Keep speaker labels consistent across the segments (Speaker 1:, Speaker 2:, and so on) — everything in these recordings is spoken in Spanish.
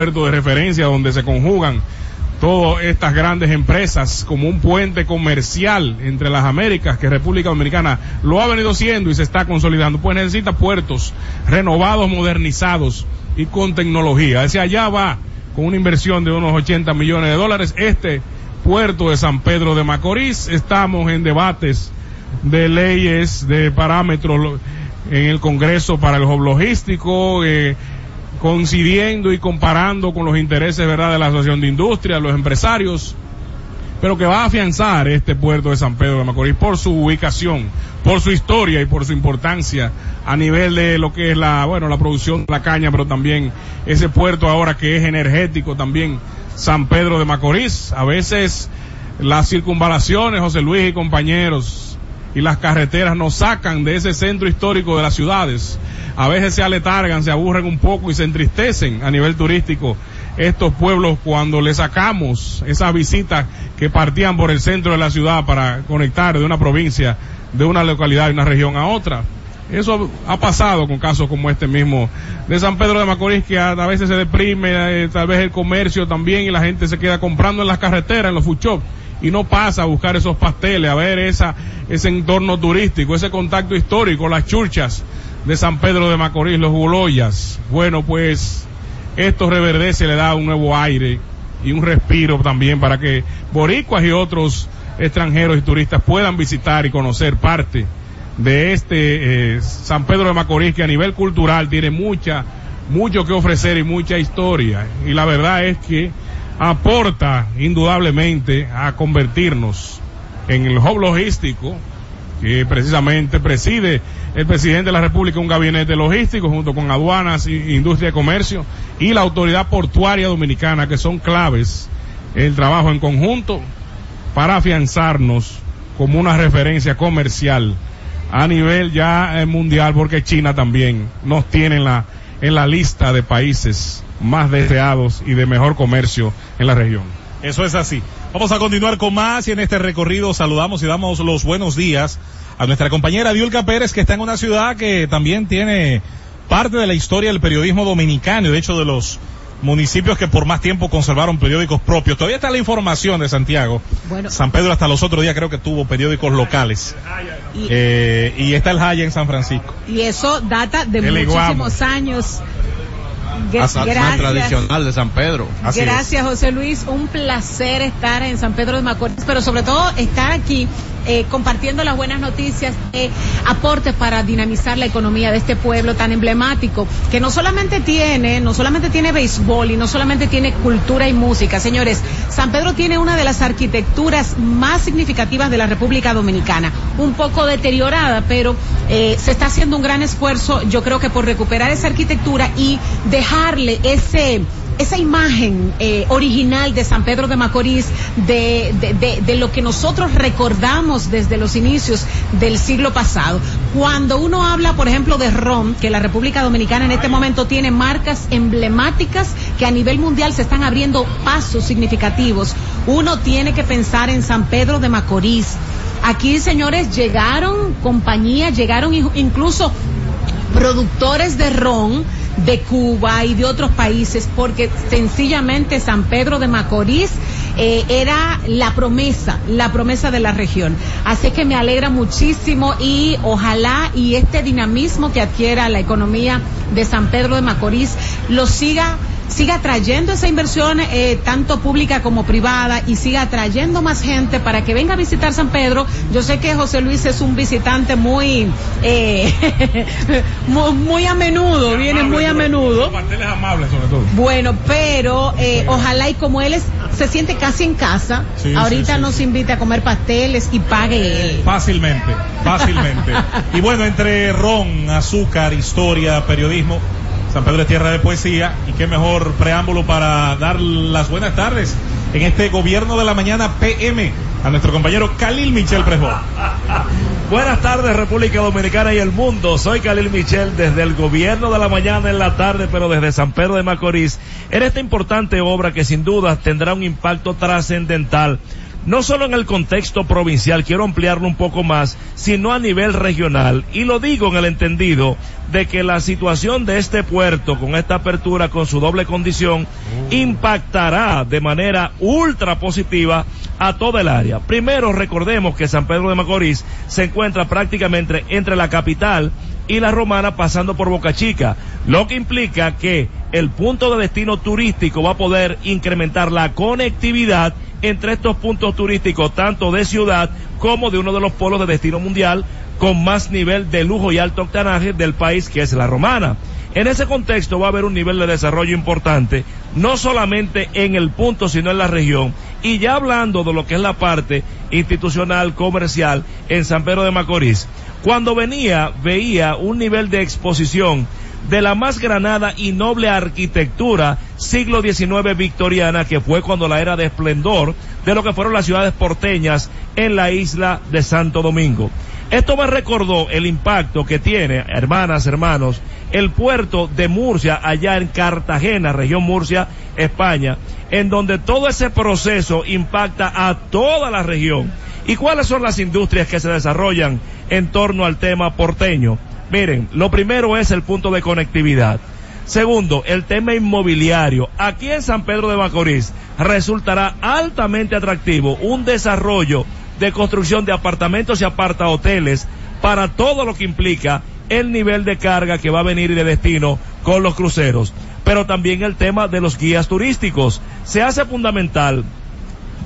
Speaker 1: puerto de referencia donde se conjugan todas estas grandes empresas como un puente comercial entre las Américas que República Dominicana lo ha venido siendo y se está consolidando. Pues necesita puertos renovados, modernizados y con tecnología. Ese allá va con una inversión de unos 80 millones de dólares. Este puerto de San Pedro de Macorís, estamos en debates de leyes, de parámetros en el Congreso para el hub logístico, eh, coincidiendo y comparando con los intereses verdad de la Asociación de Industria, los empresarios, pero que va a afianzar este puerto de San Pedro de Macorís por su ubicación, por su historia y por su importancia a nivel de lo que es la, bueno, la producción de la caña, pero también ese puerto ahora que es energético también, San Pedro de Macorís. A veces las circunvalaciones, José Luis y compañeros, y las carreteras nos sacan de ese centro histórico de las ciudades a veces se aletargan, se aburren un poco y se entristecen a nivel turístico estos pueblos cuando le sacamos esas visitas que partían por el centro de la ciudad para conectar de una provincia, de una localidad, de una región a otra. Eso ha pasado con casos como este mismo de San Pedro de Macorís, que a, veces se deprime, eh, tal vez el comercio también, y la gente se queda comprando en las carreteras, en los food shops, y no pasa a buscar esos pasteles, a ver esa, ese entorno turístico, ese contacto histórico, las churchas de San Pedro de Macorís, los Guloyas. Bueno, pues esto reverdece, le da un nuevo aire y un respiro también para que boricuas y otros extranjeros y turistas puedan visitar y conocer parte de este eh, San Pedro de Macorís que a nivel cultural tiene mucha, mucho que ofrecer y mucha historia. Y la verdad es que aporta indudablemente a convertirnos en el hub logístico que precisamente preside el presidente de la República un gabinete logístico junto con aduanas, industria de comercio y la autoridad portuaria dominicana que son claves el trabajo en conjunto para afianzarnos como una referencia comercial a nivel ya eh, mundial porque China también nos tiene en la, en la lista de países más deseados y de mejor comercio en la región.
Speaker 2: Eso es así. Vamos a continuar con más y en este recorrido saludamos y damos los buenos días a nuestra compañera Diulca Pérez que está en una ciudad que también tiene parte de la historia del periodismo dominicano, de hecho de los municipios que por más tiempo conservaron periódicos propios. Todavía está la información de Santiago. Bueno, San Pedro hasta los otros días creo que tuvo periódicos locales. Y, eh, y está el Jaya en San Francisco.
Speaker 3: Y eso data de muchísimos años
Speaker 4: Gracias. tradicional de San Pedro.
Speaker 3: Gracias, José Luis. Un placer estar en San Pedro de Macorís, pero sobre todo estar aquí eh, compartiendo las buenas noticias de aportes para dinamizar la economía de este pueblo tan emblemático, que no solamente tiene, no solamente tiene béisbol y no solamente tiene cultura y música. Señores, San Pedro tiene una de las arquitecturas más significativas de la República Dominicana, un poco deteriorada, pero eh, se está haciendo un gran esfuerzo, yo creo que por recuperar esa arquitectura y dejarle ese esa imagen eh, original de San Pedro de Macorís, de, de, de, lo que nosotros recordamos desde los inicios del siglo pasado. Cuando uno habla, por ejemplo, de ron, que la República Dominicana en este momento tiene marcas emblemáticas que a nivel mundial se están abriendo pasos significativos, uno tiene que pensar en San Pedro de Macorís. Aquí, señores, llegaron compañías, llegaron incluso productores de ron de Cuba y de otros países, porque sencillamente San Pedro de Macorís eh, era la promesa, la promesa de la región. Así que me alegra muchísimo y ojalá y este dinamismo que adquiera la economía de San Pedro de Macorís lo siga siga trayendo esa inversión eh, tanto pública como privada y siga trayendo más gente para que venga a visitar San Pedro. Yo sé que José Luis es un visitante muy eh, muy, a menudo, viene muy a menudo.
Speaker 1: amables sobre todo.
Speaker 3: Bueno, pero eh, ojalá y como él es, se siente casi en casa, ahorita nos invite a comer pasteles y pague él.
Speaker 2: Fácilmente, fácilmente. y bueno, entre ron, azúcar, historia, periodismo San Pedro es tierra de poesía y qué mejor preámbulo para dar las buenas tardes en este gobierno de la mañana PM a nuestro compañero Khalil Michel Prejó.
Speaker 5: Buenas tardes República Dominicana y el mundo. Soy Khalil Michel desde el gobierno de la mañana en la tarde, pero desde San Pedro de Macorís, en esta importante obra que sin duda tendrá un impacto trascendental no solo en el contexto provincial, quiero ampliarlo un poco más, sino a nivel regional. Y lo digo en el entendido de que la situación de este puerto con esta apertura, con su doble condición, impactará de manera ultra positiva a toda el área. Primero, recordemos que San Pedro de Macorís se encuentra prácticamente entre la capital y la romana pasando por Boca Chica, lo que implica que el punto de destino turístico va a poder incrementar la conectividad entre estos puntos turísticos, tanto de ciudad como de uno de los polos de destino mundial con más nivel de lujo y alto octanaje del país, que es la romana. En ese contexto va a haber un nivel de desarrollo importante, no solamente en el punto, sino en la región. Y ya hablando de lo que es la parte institucional, comercial, en San Pedro de Macorís, cuando venía, veía un nivel de exposición de la más granada y noble arquitectura siglo XIX victoriana que fue cuando la era de esplendor de lo que fueron las ciudades porteñas en la isla de Santo Domingo. Esto me recordó el impacto que tiene, hermanas, hermanos, el puerto de Murcia allá en Cartagena, región Murcia, España, en donde todo ese proceso impacta a toda la región. ¿Y cuáles son las industrias que se desarrollan en torno al tema porteño? Miren, lo primero es el punto de conectividad. Segundo, el tema inmobiliario. Aquí en San Pedro de Macorís resultará altamente atractivo un desarrollo de construcción de apartamentos y aparta hoteles para todo lo que implica el nivel de carga que va a venir y de destino con los cruceros. Pero también el tema de los guías turísticos. Se hace fundamental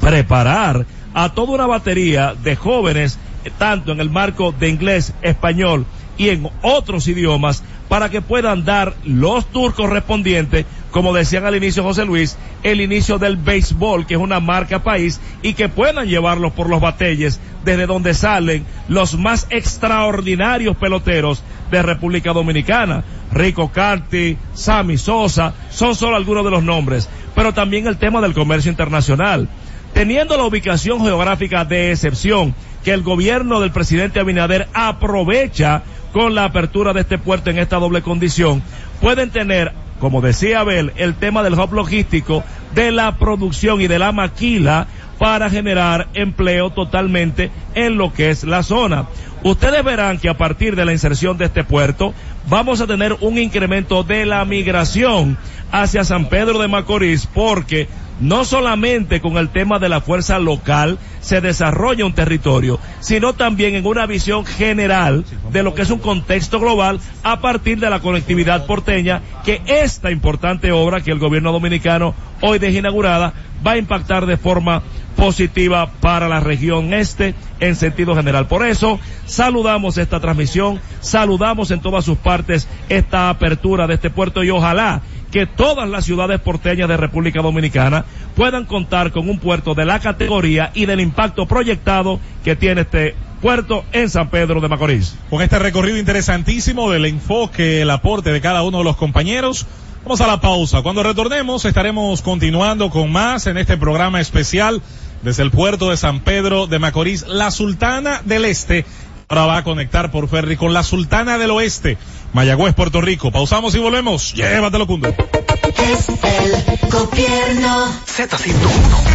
Speaker 5: preparar a toda una batería de jóvenes, tanto en el marco de inglés, español y en otros idiomas, para que puedan dar los tours correspondientes, como decían al inicio José Luis, el inicio del béisbol, que es una marca país, y que puedan llevarlos por los batelles desde donde salen los más extraordinarios peloteros de República Dominicana. Rico Carti, Sammy Sosa, son solo algunos de los nombres, pero también el tema del comercio internacional teniendo la ubicación geográfica de excepción que el gobierno del presidente Abinader aprovecha con la apertura de este puerto en esta doble condición, pueden tener, como decía Abel, el tema del hub logístico, de la producción y de la maquila para generar empleo totalmente en lo que es la zona. Ustedes verán que a partir de la inserción de este puerto vamos a tener un incremento de la migración hacia San Pedro de Macorís porque no solamente con el tema de la fuerza local se desarrolla un territorio, sino también en una visión general de lo que es un contexto global a partir de la conectividad porteña, que esta importante obra que el gobierno dominicano hoy deja inaugurada va a impactar de forma positiva para la región este en sentido general. Por eso saludamos esta transmisión, saludamos en todas sus partes esta apertura de este puerto y ojalá que todas las ciudades porteñas de República Dominicana puedan contar con un puerto de la categoría y del impacto proyectado que tiene este puerto en San Pedro de Macorís.
Speaker 2: Con este recorrido interesantísimo del enfoque, el aporte de cada uno de los compañeros, vamos a la pausa. Cuando retornemos estaremos continuando con más en este programa especial desde el puerto de San Pedro de Macorís, la Sultana del Este. Ahora va a conectar por ferry con la Sultana del Oeste, Mayagüez, Puerto Rico. Pausamos y volvemos. Llévatelo, Cundo.
Speaker 6: Es el gobierno.
Speaker 7: Z101.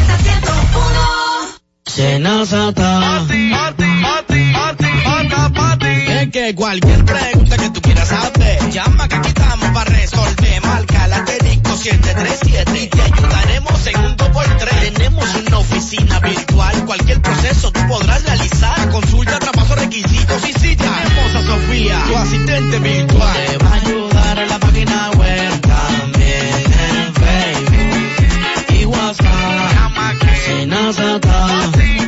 Speaker 8: Es que cualquier pregunta que tú quieras saber, llama que aquí estamos para resolver. Marca la disco 737 y te ayudaremos en un 2x3. Tenemos una oficina virtual, cualquier proceso tú podrás realizar. Consulta, traspaso, requisitos y si tenemos a Sofía, tu asistente virtual. Te va a ayudar en la página web también en Facebook y WhatsApp. Llama que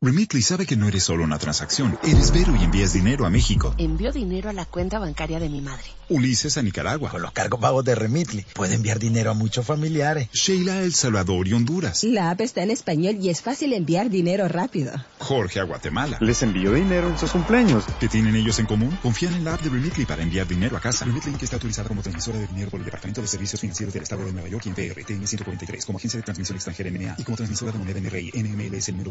Speaker 9: Remitly sabe que no eres solo una transacción, eres Vero y envías dinero a México.
Speaker 10: Envío dinero a la cuenta bancaria de mi madre.
Speaker 9: Ulises a Nicaragua.
Speaker 11: Con los cargos pagos de Remitly, puede enviar dinero a muchos familiares.
Speaker 9: Sheila a El Salvador y Honduras.
Speaker 12: La app está en español y es fácil enviar dinero rápido.
Speaker 9: Jorge a Guatemala.
Speaker 13: Les envío dinero en sus cumpleaños.
Speaker 9: ¿Qué tienen ellos en común? Confían en la app de Remitly para enviar dinero a casa. Remitly que está autorizada como transmisora de dinero por el Departamento de Servicios Financieros del Estado de Nueva York y en PRTN 143 como agencia de transmisión extranjera NMA y como transmisora de moneda NRI NMLS número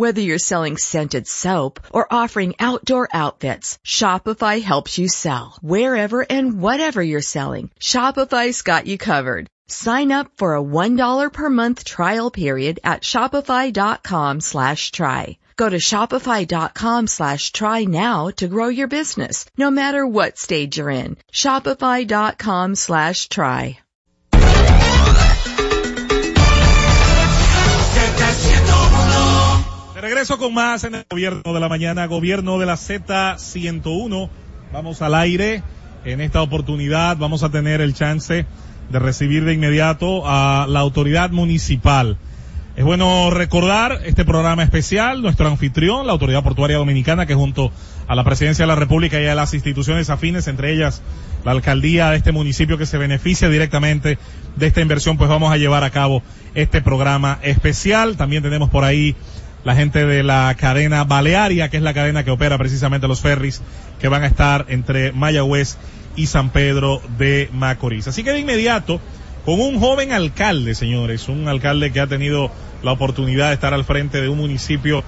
Speaker 14: Whether you're selling scented soap or offering outdoor outfits, Shopify helps you sell. Wherever and whatever you're selling, Shopify's got you covered. Sign up for a $1 per month trial period at shopify.com slash try. Go to shopify.com slash try now to grow your business, no matter what stage you're in. Shopify.com slash try.
Speaker 2: Regreso con más en el gobierno de la mañana, gobierno de la Z101. Vamos al aire. En esta oportunidad vamos a tener el chance de recibir de inmediato a la autoridad municipal. Es bueno recordar este programa especial, nuestro anfitrión, la Autoridad Portuaria Dominicana, que junto a la Presidencia de la República y a las instituciones afines, entre ellas la alcaldía de este municipio que se beneficia directamente de esta inversión, pues vamos a llevar a cabo este programa especial. También tenemos por ahí la gente de la cadena Balearia, que es la cadena que opera precisamente los ferries que van a estar entre Mayagüez y San Pedro de Macorís. Así que de inmediato, con un joven alcalde, señores, un alcalde que ha tenido la oportunidad de estar al frente de un municipio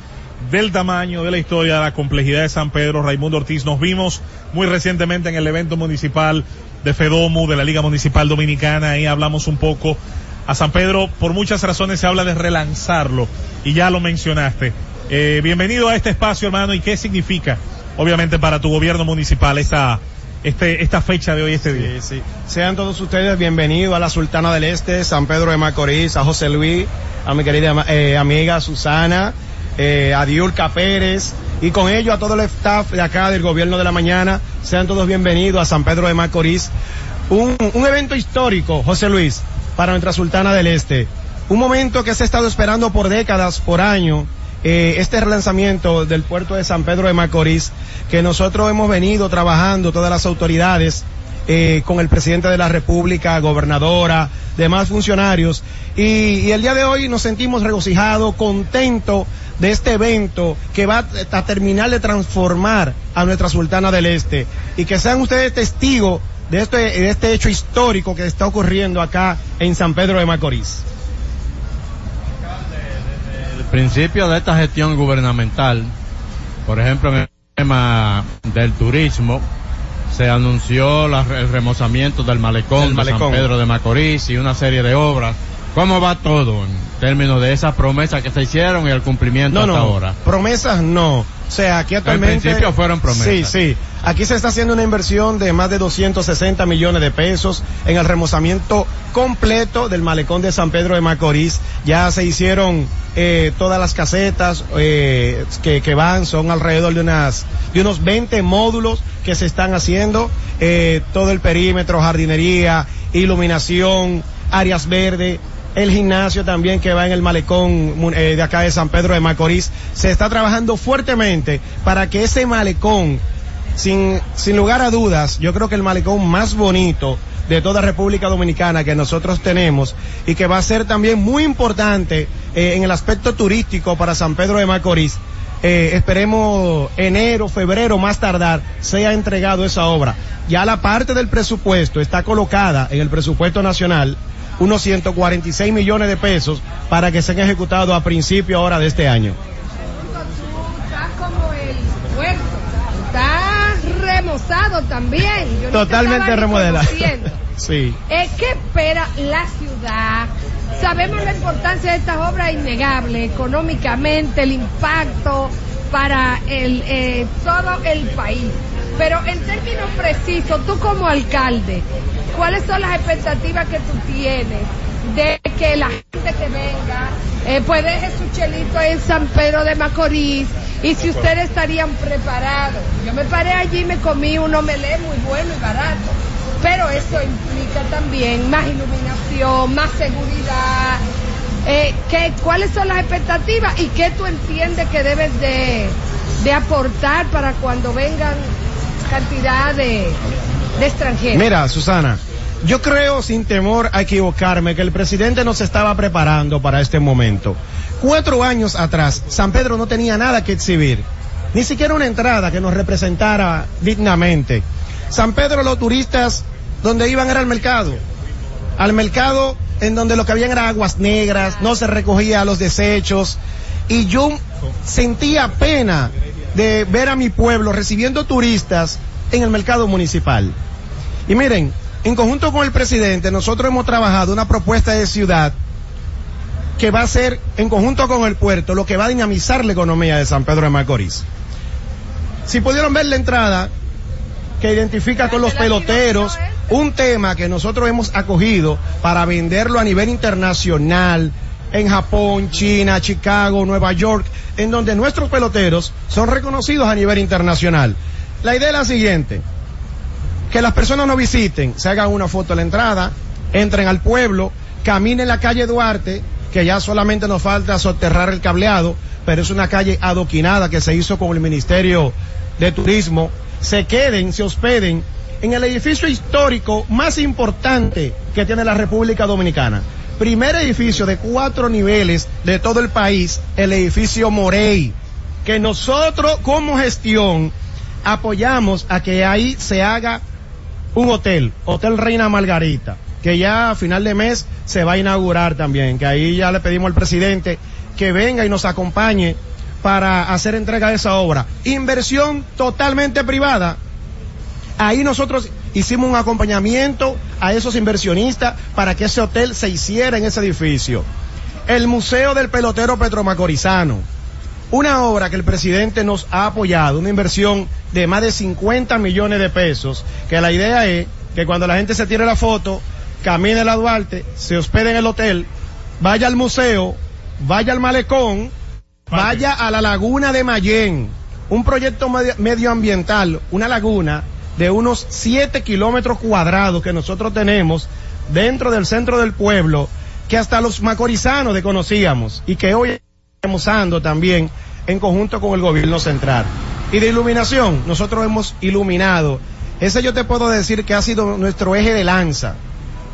Speaker 2: del tamaño, de la historia, de la complejidad de San Pedro, Raimundo Ortiz. Nos vimos muy recientemente en el evento municipal de FEDOMU, de la Liga Municipal Dominicana, ahí hablamos un poco. A San Pedro, por muchas razones se habla de relanzarlo, y ya lo mencionaste. Eh, bienvenido a este espacio, hermano, y qué significa, obviamente, para tu gobierno municipal esta, este, esta fecha de hoy, este día.
Speaker 15: Sean todos ustedes bienvenidos a la Sultana del Este, San Pedro de Macorís, a José Luis, a mi querida eh, amiga Susana, eh, a Diulca Pérez, y con ello a todo el staff de acá del Gobierno de la Mañana. Sean todos bienvenidos a San Pedro de Macorís. Un, un evento histórico, José Luis, para nuestra Sultana del Este. Un momento que se ha estado esperando por décadas, por años, eh, este relanzamiento del puerto de San Pedro de Macorís, que nosotros hemos venido trabajando, todas las autoridades, eh, con el presidente de la República, gobernadora, demás funcionarios. Y, y el día de hoy nos sentimos regocijados, contentos de este evento que va a terminar de transformar a nuestra Sultana del Este. Y que sean ustedes testigos de este, de este hecho histórico que está ocurriendo acá en San Pedro de Macorís.
Speaker 4: El principio de esta gestión gubernamental, por ejemplo, en el tema del turismo, se anunció la- el remozamiento del malecón,
Speaker 15: Del
Speaker 4: de San. Pedro de Macorís y una serie de obras. ¿Cómo va todo en términos de esas promesas que se hicieron y el cumplimiento
Speaker 15: No, no,
Speaker 4: hasta ahora?
Speaker 15: promesas no. O sea, aquí actualmente...
Speaker 4: principio fueron promesas.
Speaker 15: Sí, sí. Aquí se está haciendo una inversión de más de 260 millones de pesos en el remozamiento completo del malecón de San Pedro de Macorís. Ya se hicieron eh, todas las casetas eh, que, van, son alrededor de unas de unos 20 módulos que se están haciendo. eh, todo el perímetro, jardinería, iluminación, áreas verdes, el gimnasio también que va en el malecón eh, de acá de San Pedro de Macorís. Se está trabajando fuertemente para que ese malecón, sin, sin lugar a dudas, yo creo que el malecón más bonito de toda República Dominicana que nosotros tenemos y que va a ser también muy importante eh, en el aspecto turístico para San Pedro de Macorís. Eh, esperemos enero, febrero, más tardar, sea entregado esa obra. Ya la parte del presupuesto está colocada en el presupuesto nacional unos 146 millones de pesos para que sean ejecutados a principio ahora de este año.
Speaker 16: También. Yo
Speaker 15: Totalmente
Speaker 16: conociendo.
Speaker 15: Sí.
Speaker 16: Eh, ¿Qué espera la ciudad? Sabemos la importancia de estas obras innegable, económicamente, el impacto para el, eh, todo el país. Pero en términos precisos, tú como alcalde, ¿cuáles son las expectativas que tú tienes de que la gente que venga eh, pues deje su chelito en San Pedro de Macorís y si ustedes estarían preparados? Yo me paré allí y me comí un omelé muy bueno y barato. Pero eso implica también más iluminación, más seguridad. Eh, ¿qué, ¿Cuáles son las expectativas y qué tú entiendes que debes de, de aportar para cuando vengan cantidad de, de extranjeros?
Speaker 15: Mira, Susana, yo creo sin temor a equivocarme que el presidente nos estaba preparando para este momento. Cuatro años atrás, San Pedro no tenía nada que exhibir, ni siquiera una entrada que nos representara dignamente. San Pedro, los turistas, donde iban era al mercado. Al mercado en donde lo que habían era aguas negras, no se recogía los desechos. Y yo sentía pena de ver a mi pueblo recibiendo turistas en el mercado municipal. Y miren, en conjunto con el presidente, nosotros hemos trabajado una propuesta de ciudad que va a ser, en conjunto con el puerto, lo que va a dinamizar la economía de San Pedro de Macorís. Si pudieron ver la entrada que identifica con los peloteros, un tema que nosotros hemos acogido para venderlo a nivel internacional, en Japón, China, Chicago, Nueva York, en donde nuestros peloteros son reconocidos a nivel internacional. La idea es la siguiente, que las personas no visiten, se hagan una foto a la entrada, entren al pueblo, caminen la calle Duarte, que ya solamente nos falta soterrar el cableado, pero es una calle adoquinada que se hizo con el Ministerio de Turismo, se queden, se hospeden en el edificio histórico más importante que tiene la República Dominicana. Primer edificio de cuatro niveles de todo el país, el edificio Morey, que nosotros como gestión apoyamos a que ahí se haga un hotel, Hotel Reina Margarita, que ya a final de mes se va a inaugurar también, que ahí ya le pedimos al presidente que venga y nos acompañe para hacer entrega de esa obra. Inversión totalmente privada. Ahí nosotros hicimos un acompañamiento a esos inversionistas para que ese hotel se hiciera en ese edificio. El Museo del Pelotero Petromacorizano. Una obra que el presidente nos ha apoyado, una inversión de más de 50 millones de pesos, que la idea es que cuando la gente se tire la foto, camine a la Duarte, se hospede en el hotel, vaya al museo, vaya al malecón, vaya a la laguna de Mayén, un proyecto medio- medioambiental, una laguna de unos 7 kilómetros cuadrados que nosotros tenemos dentro del centro del pueblo, que hasta los macorizanos desconocíamos y que hoy estamos usando también en conjunto con el gobierno central. Y de iluminación, nosotros hemos iluminado Ese yo te puedo decir que ha sido nuestro eje de lanza,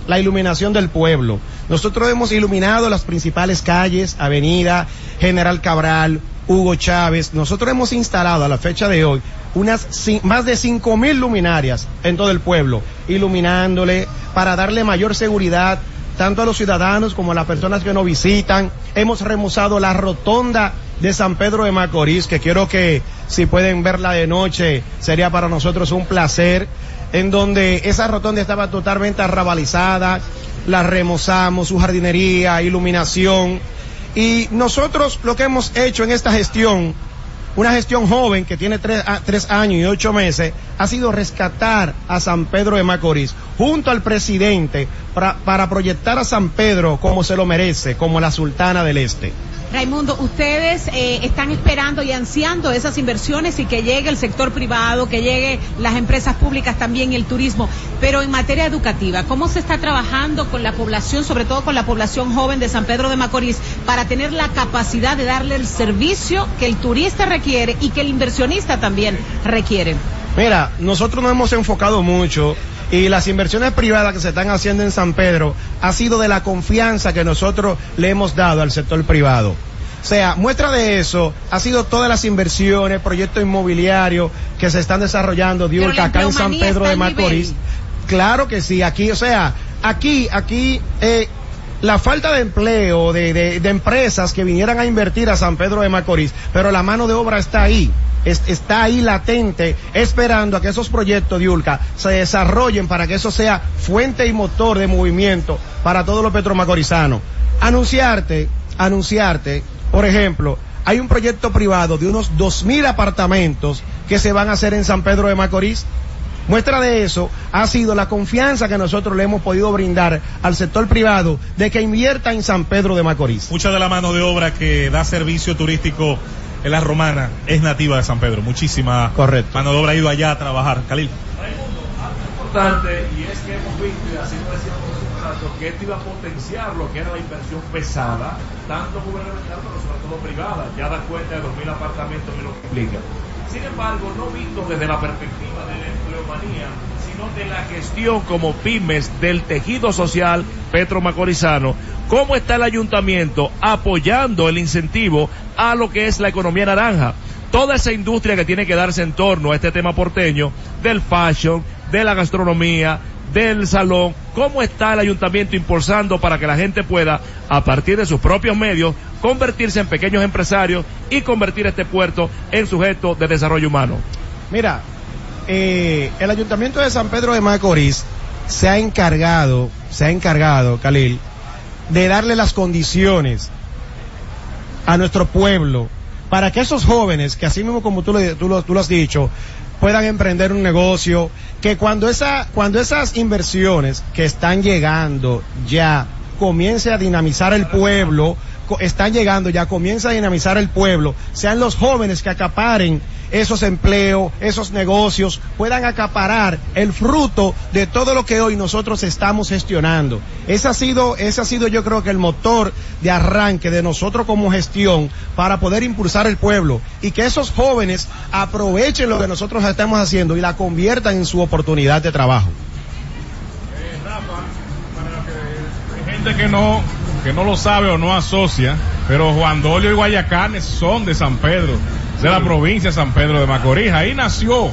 Speaker 15: la iluminación del pueblo. Nosotros hemos iluminado las principales calles, Avenida General Cabral, Hugo Chávez. Nosotros hemos instalado a la fecha de hoy unas más de cinco mil luminarias en todo el pueblo, iluminándole para darle mayor seguridad tanto a los ciudadanos como a las personas que nos visitan. Hemos remozado la rotonda de San Pedro de Macorís, que quiero que si pueden verla de noche, sería para nosotros un placer, en donde esa rotonda estaba totalmente arrabalizada, la remozamos, su jardinería, iluminación, y nosotros lo que hemos hecho en esta gestión, una gestión joven que tiene tres, tres años y ocho meses, ha sido rescatar a San Pedro de Macorís junto al presidente para, para proyectar a San Pedro como se lo merece, como la sultana del este.
Speaker 3: Raimundo, ustedes eh, están esperando y ansiando esas inversiones y que llegue el sector privado, que llegue las empresas públicas también y el turismo. Pero en materia educativa, ¿cómo se está trabajando con la población, sobre todo con la población joven de San Pedro de Macorís, para tener la capacidad de darle el servicio que el turista requiere y que el inversionista también requiere?
Speaker 15: Mira, nosotros nos hemos enfocado mucho y las inversiones privadas que se están haciendo en San Pedro ha sido de la confianza que nosotros le hemos dado al sector privado. O sea, muestra de eso ha sido todas las inversiones, proyectos inmobiliarios que se están desarrollando,
Speaker 3: la
Speaker 15: acá en San Pedro de Macorís. Claro que sí, aquí, o sea, aquí, aquí, eh, la falta de empleo, de, de, de empresas que vinieran a invertir a San Pedro de Macorís, pero la mano de obra está ahí, es- está ahí latente, esperando a que esos proyectos de Ulca se desarrollen para que eso sea fuente y motor de movimiento para todos los petromacorizanos. Anunciarte, anunciarte, por ejemplo, hay un proyecto privado de unos dos mil apartamentos que se van a hacer en San Pedro de Macorís. Muestra de eso ha sido la confianza que nosotros le hemos podido brindar al sector privado de que invierta en San Pedro de Macorís.
Speaker 2: Mucha de la mano de obra que da servicio turístico en la romana es nativa de San Pedro. Muchísima
Speaker 15: Correcto.
Speaker 2: mano de obra ha ido allá a trabajar. Khalil.
Speaker 5: importante y es que hemos visto y así lo decíamos hace un rato que esto iba a potenciar lo que era la inversión pesada tanto gubernamental pero sobre todo privada ya da cuenta de 2.000 apartamentos y lo que implica sin embargo no visto desde la perspectiva de la empleomanía sino de la gestión como pymes del tejido social petromacorizano cómo está el ayuntamiento apoyando el incentivo a lo que es la economía naranja toda esa industria que tiene que darse en torno a este tema porteño, del fashion, de la gastronomía, del salón, cómo está el ayuntamiento impulsando para que la gente pueda, a partir de sus propios medios, convertirse en pequeños empresarios y convertir este puerto en sujeto de desarrollo humano.
Speaker 15: Mira, eh, el ayuntamiento de San Pedro de Macorís se ha encargado, se ha encargado, Khalil, de darle las condiciones a nuestro pueblo para que esos jóvenes, que así mismo como tú lo, tú lo, tú lo has dicho, puedan emprender un negocio, que cuando esa, cuando esas inversiones que están llegando ya comience a dinamizar el pueblo, están llegando ya, comienza a dinamizar el pueblo, sean los jóvenes que acaparen esos empleos, esos negocios, puedan acaparar el fruto de todo lo que hoy nosotros estamos gestionando. Ese ha sido, ese ha sido yo creo que el motor de arranque de nosotros como gestión para poder impulsar el pueblo y que esos jóvenes aprovechen lo que nosotros estamos haciendo y la conviertan en su oportunidad de trabajo.
Speaker 1: Que no, que no lo sabe o no asocia, pero Juan Dolio y Guayacanes son de San Pedro, de la provincia de San Pedro de Macorís. Ahí nació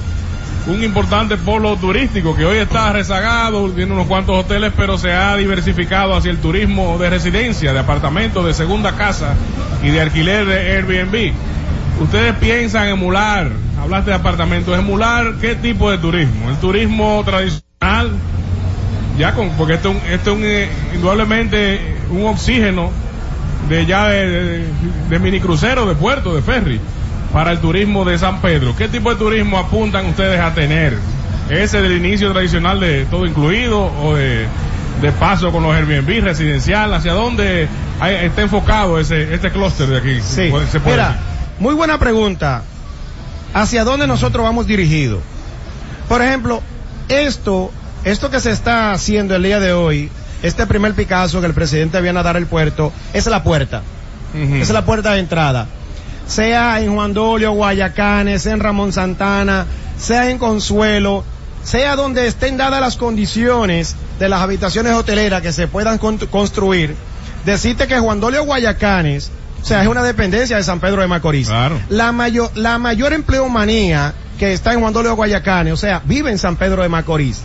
Speaker 1: un importante polo turístico que hoy está rezagado, tiene unos cuantos hoteles, pero se ha diversificado hacia el turismo de residencia, de apartamentos, de segunda casa y de alquiler de Airbnb. Ustedes piensan emular, hablaste de apartamentos, emular qué tipo de turismo? El turismo tradicional, ya con, porque esto, esto es un, eh, indudablemente un oxígeno de ya de, de, de minicrucero, de puerto, de ferry, para el turismo de San Pedro. ¿Qué tipo de turismo apuntan ustedes a tener? ¿Ese del inicio tradicional de todo incluido o de, de paso con los Airbnb residencial? ¿Hacia dónde hay- está enfocado ese este clúster de aquí?
Speaker 15: Sí,
Speaker 1: se puede
Speaker 15: mira,
Speaker 1: decir.
Speaker 15: muy buena pregunta. ¿Hacia dónde nosotros vamos dirigidos? Por ejemplo, esto, esto que se está haciendo el día de hoy, este primer Picasso que el presidente viene a dar el puerto, es la puerta. Es la puerta de entrada. Sea en Juan Dolio, Guayacanes, sea en Ramón Santana, sea en Consuelo, sea donde estén dadas las condiciones de las habitaciones hoteleras que se puedan con- construir, decirte que Juan Dolio Guayacanes, o sea, es una dependencia de San Pedro de Macorís. La mayor, la mayor empleomanía que está en Juan Dolio Guayacanes, o sea, vive en San Pedro de Macorís.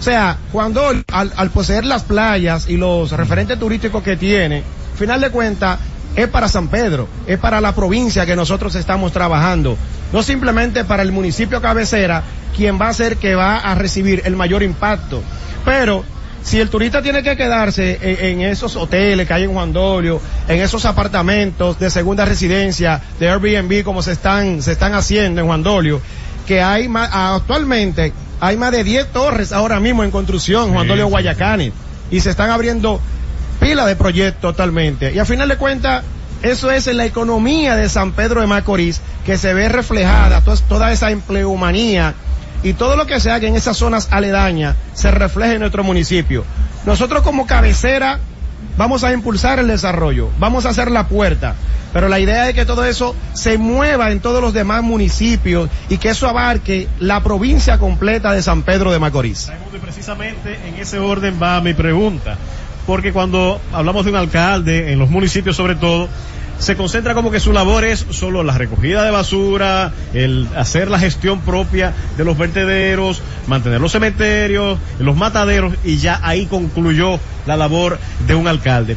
Speaker 15: O sea, Juan Dolio, al, al poseer las playas y los referentes turísticos que tiene, final de cuentas, es para San Pedro, es para la provincia que nosotros estamos trabajando, no simplemente para el municipio cabecera, quien va a ser que va a recibir el mayor impacto. Pero si el turista tiene que quedarse en, esos hoteles que hay en Juan Dolio, en esos apartamentos de segunda residencia, de Airbnb como se están, se están haciendo en Juan Dolio, que hay actualmente hay más de 10 torres ahora mismo en construcción, Juan
Speaker 2: Sí,
Speaker 15: Dolio Guayacanes, y se están abriendo pila de proyectos totalmente. Y a final de cuentas, eso es en la economía de San Pedro de Macorís que se ve reflejada to- toda esa empleomanía y todo lo que se haga en esas zonas aledañas se refleja en nuestro municipio. Nosotros como cabecera vamos a impulsar el desarrollo, vamos a hacer la puerta, pero la idea es que todo eso se mueva en todos los demás municipios y que eso abarque la provincia completa de San Pedro de Macorís.
Speaker 17: Precisamente en ese orden va mi pregunta. Porque cuando hablamos de un alcalde, en los municipios sobre todo, se concentra como que su labor es solo la recogida de basura, el hacer la gestión propia de los vertederos, mantener los cementerios, los mataderos y ya ahí concluyó la labor de un alcalde.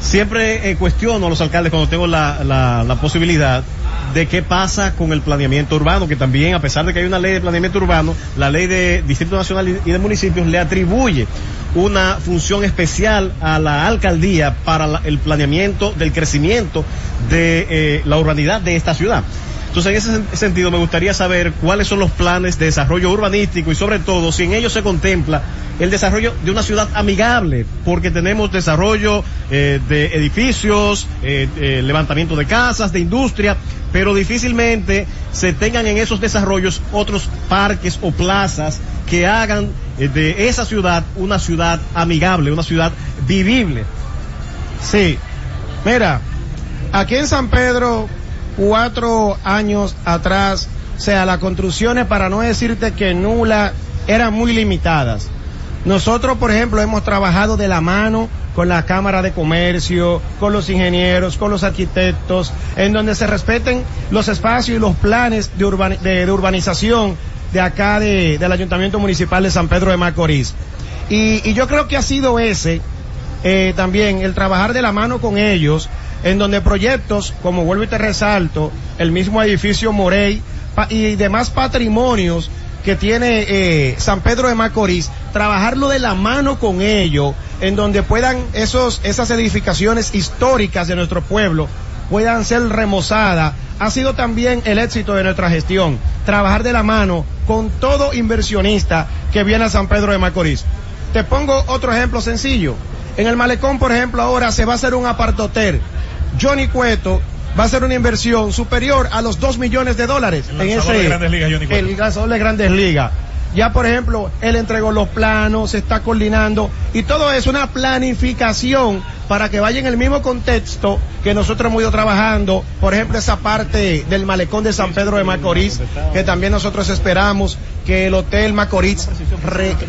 Speaker 17: Siempre eh, cuestiono a los alcaldes cuando tengo la, la, la posibilidad de qué pasa con el planeamiento urbano, que también, a pesar de que hay una ley de planeamiento urbano, la ley de Distrito Nacional y de municipios le atribuye una función especial a la alcaldía para la- el planeamiento del crecimiento de eh, la urbanidad de esta ciudad. Entonces, en ese sen- sentido, me gustaría saber cuáles son los planes de desarrollo urbanístico y sobre todo si en ellos se contempla el desarrollo de una ciudad amigable, porque tenemos desarrollo eh, de edificios, eh, eh, levantamiento de casas, de industria, pero difícilmente se tengan en esos desarrollos otros parques o plazas que hagan de esa ciudad una ciudad amigable, una ciudad vivible.
Speaker 15: Sí. Mira, aquí en San Pedro, cuatro años atrás, o sea, las construcciones, para no decirte que nula, eran muy limitadas. Nosotros, por ejemplo, hemos trabajado de la mano con la Cámara de Comercio, con los ingenieros, con los arquitectos, en donde se respeten los espacios y los planes de, urban- de- urbanización de acá de- del Ayuntamiento Municipal de San Pedro de Macorís. Y, y yo creo que ha sido ese eh, también el trabajar de la mano con ellos, en donde proyectos, como vuelvo y te resalto, el mismo edificio Morey y demás patrimonios que tiene eh, San Pedro de Macorís, trabajarlo de la mano con ellos, en donde puedan esos, esas edificaciones históricas de nuestro pueblo puedan ser remozadas, ha sido también el éxito de nuestra gestión. Trabajar de la mano con todo inversionista que viene a San Pedro de Macorís. Te pongo otro ejemplo sencillo. En el malecón, por ejemplo, ahora se va a hacer un apartoter. Johnny Cueto va a hacer una inversión superior a los 2 millones de dólares en ese
Speaker 2: de Grandes Ligas, Johnny Cueto.
Speaker 15: el lanzador de Grandes Ligas. Ya, por ejemplo, él entregó los planos, se está coordinando y todo es una planificación para que vaya en el mismo contexto que nosotros hemos ido trabajando. Por ejemplo, esa parte del malecón de San Pedro de Macorís, que también nosotros esperamos que el Hotel Macorís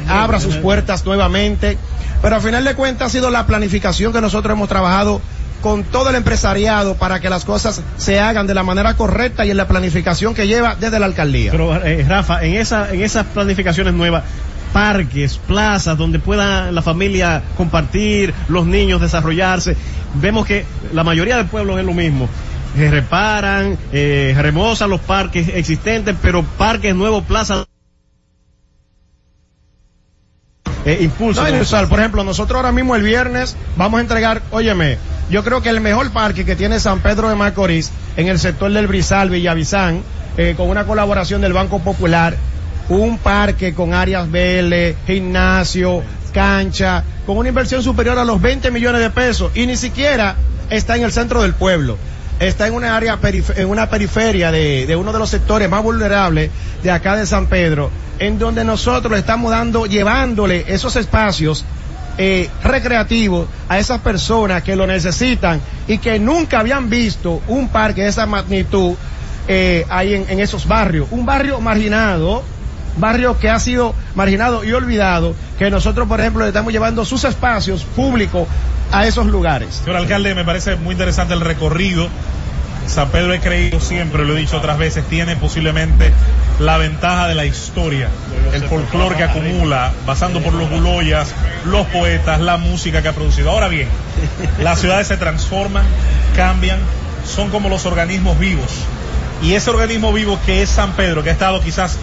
Speaker 15: abra sus puertas nuevamente. Pero al final de cuentas ha sido la planificación que nosotros hemos trabajado con todo el empresariado para que las cosas se hagan de la manera correcta y en la planificación que lleva desde la alcaldía.
Speaker 17: Pero eh, Rafa, en esa, en esas planificaciones nuevas, parques, plazas donde pueda la familia compartir, los niños desarrollarse, vemos que la mayoría del pueblo es lo mismo. Eh, reparan, eh, remozan los parques existentes, pero parques nuevos, plazas eh, impulsan.
Speaker 15: No. Por ejemplo, nosotros ahora mismo el viernes vamos a entregar, óyeme, yo creo que el mejor parque que tiene San Pedro de Macorís en el sector del Brizal, Villavizán, eh, con una colaboración del Banco Popular, un parque con áreas verdes, gimnasio, cancha, con una inversión superior a los 20 millones de pesos y ni siquiera está en el centro del pueblo. Está en una área, en una periferia de, de uno de los sectores más vulnerables de acá de San Pedro, en donde nosotros estamos dando, llevándole esos espacios eh, a esas personas que lo necesitan y que nunca habían visto un parque de esa magnitud eh, ahí en, en esos barrios. Un barrio marginado barrio que ha sido marginado y olvidado, que nosotros, por ejemplo, le estamos llevando sus espacios públicos a esos lugares.
Speaker 2: Señor alcalde, me parece muy interesante el recorrido. San Pedro he creído siempre, lo he dicho otras veces, tiene posiblemente la ventaja de la historia, el folclore que acumula, pasando por los buloyas, los poetas, la música que ha producido. Ahora bien, las ciudades se transforman, cambian, son como los organismos vivos. Y ese organismo vivo que es San Pedro, que ha estado quizás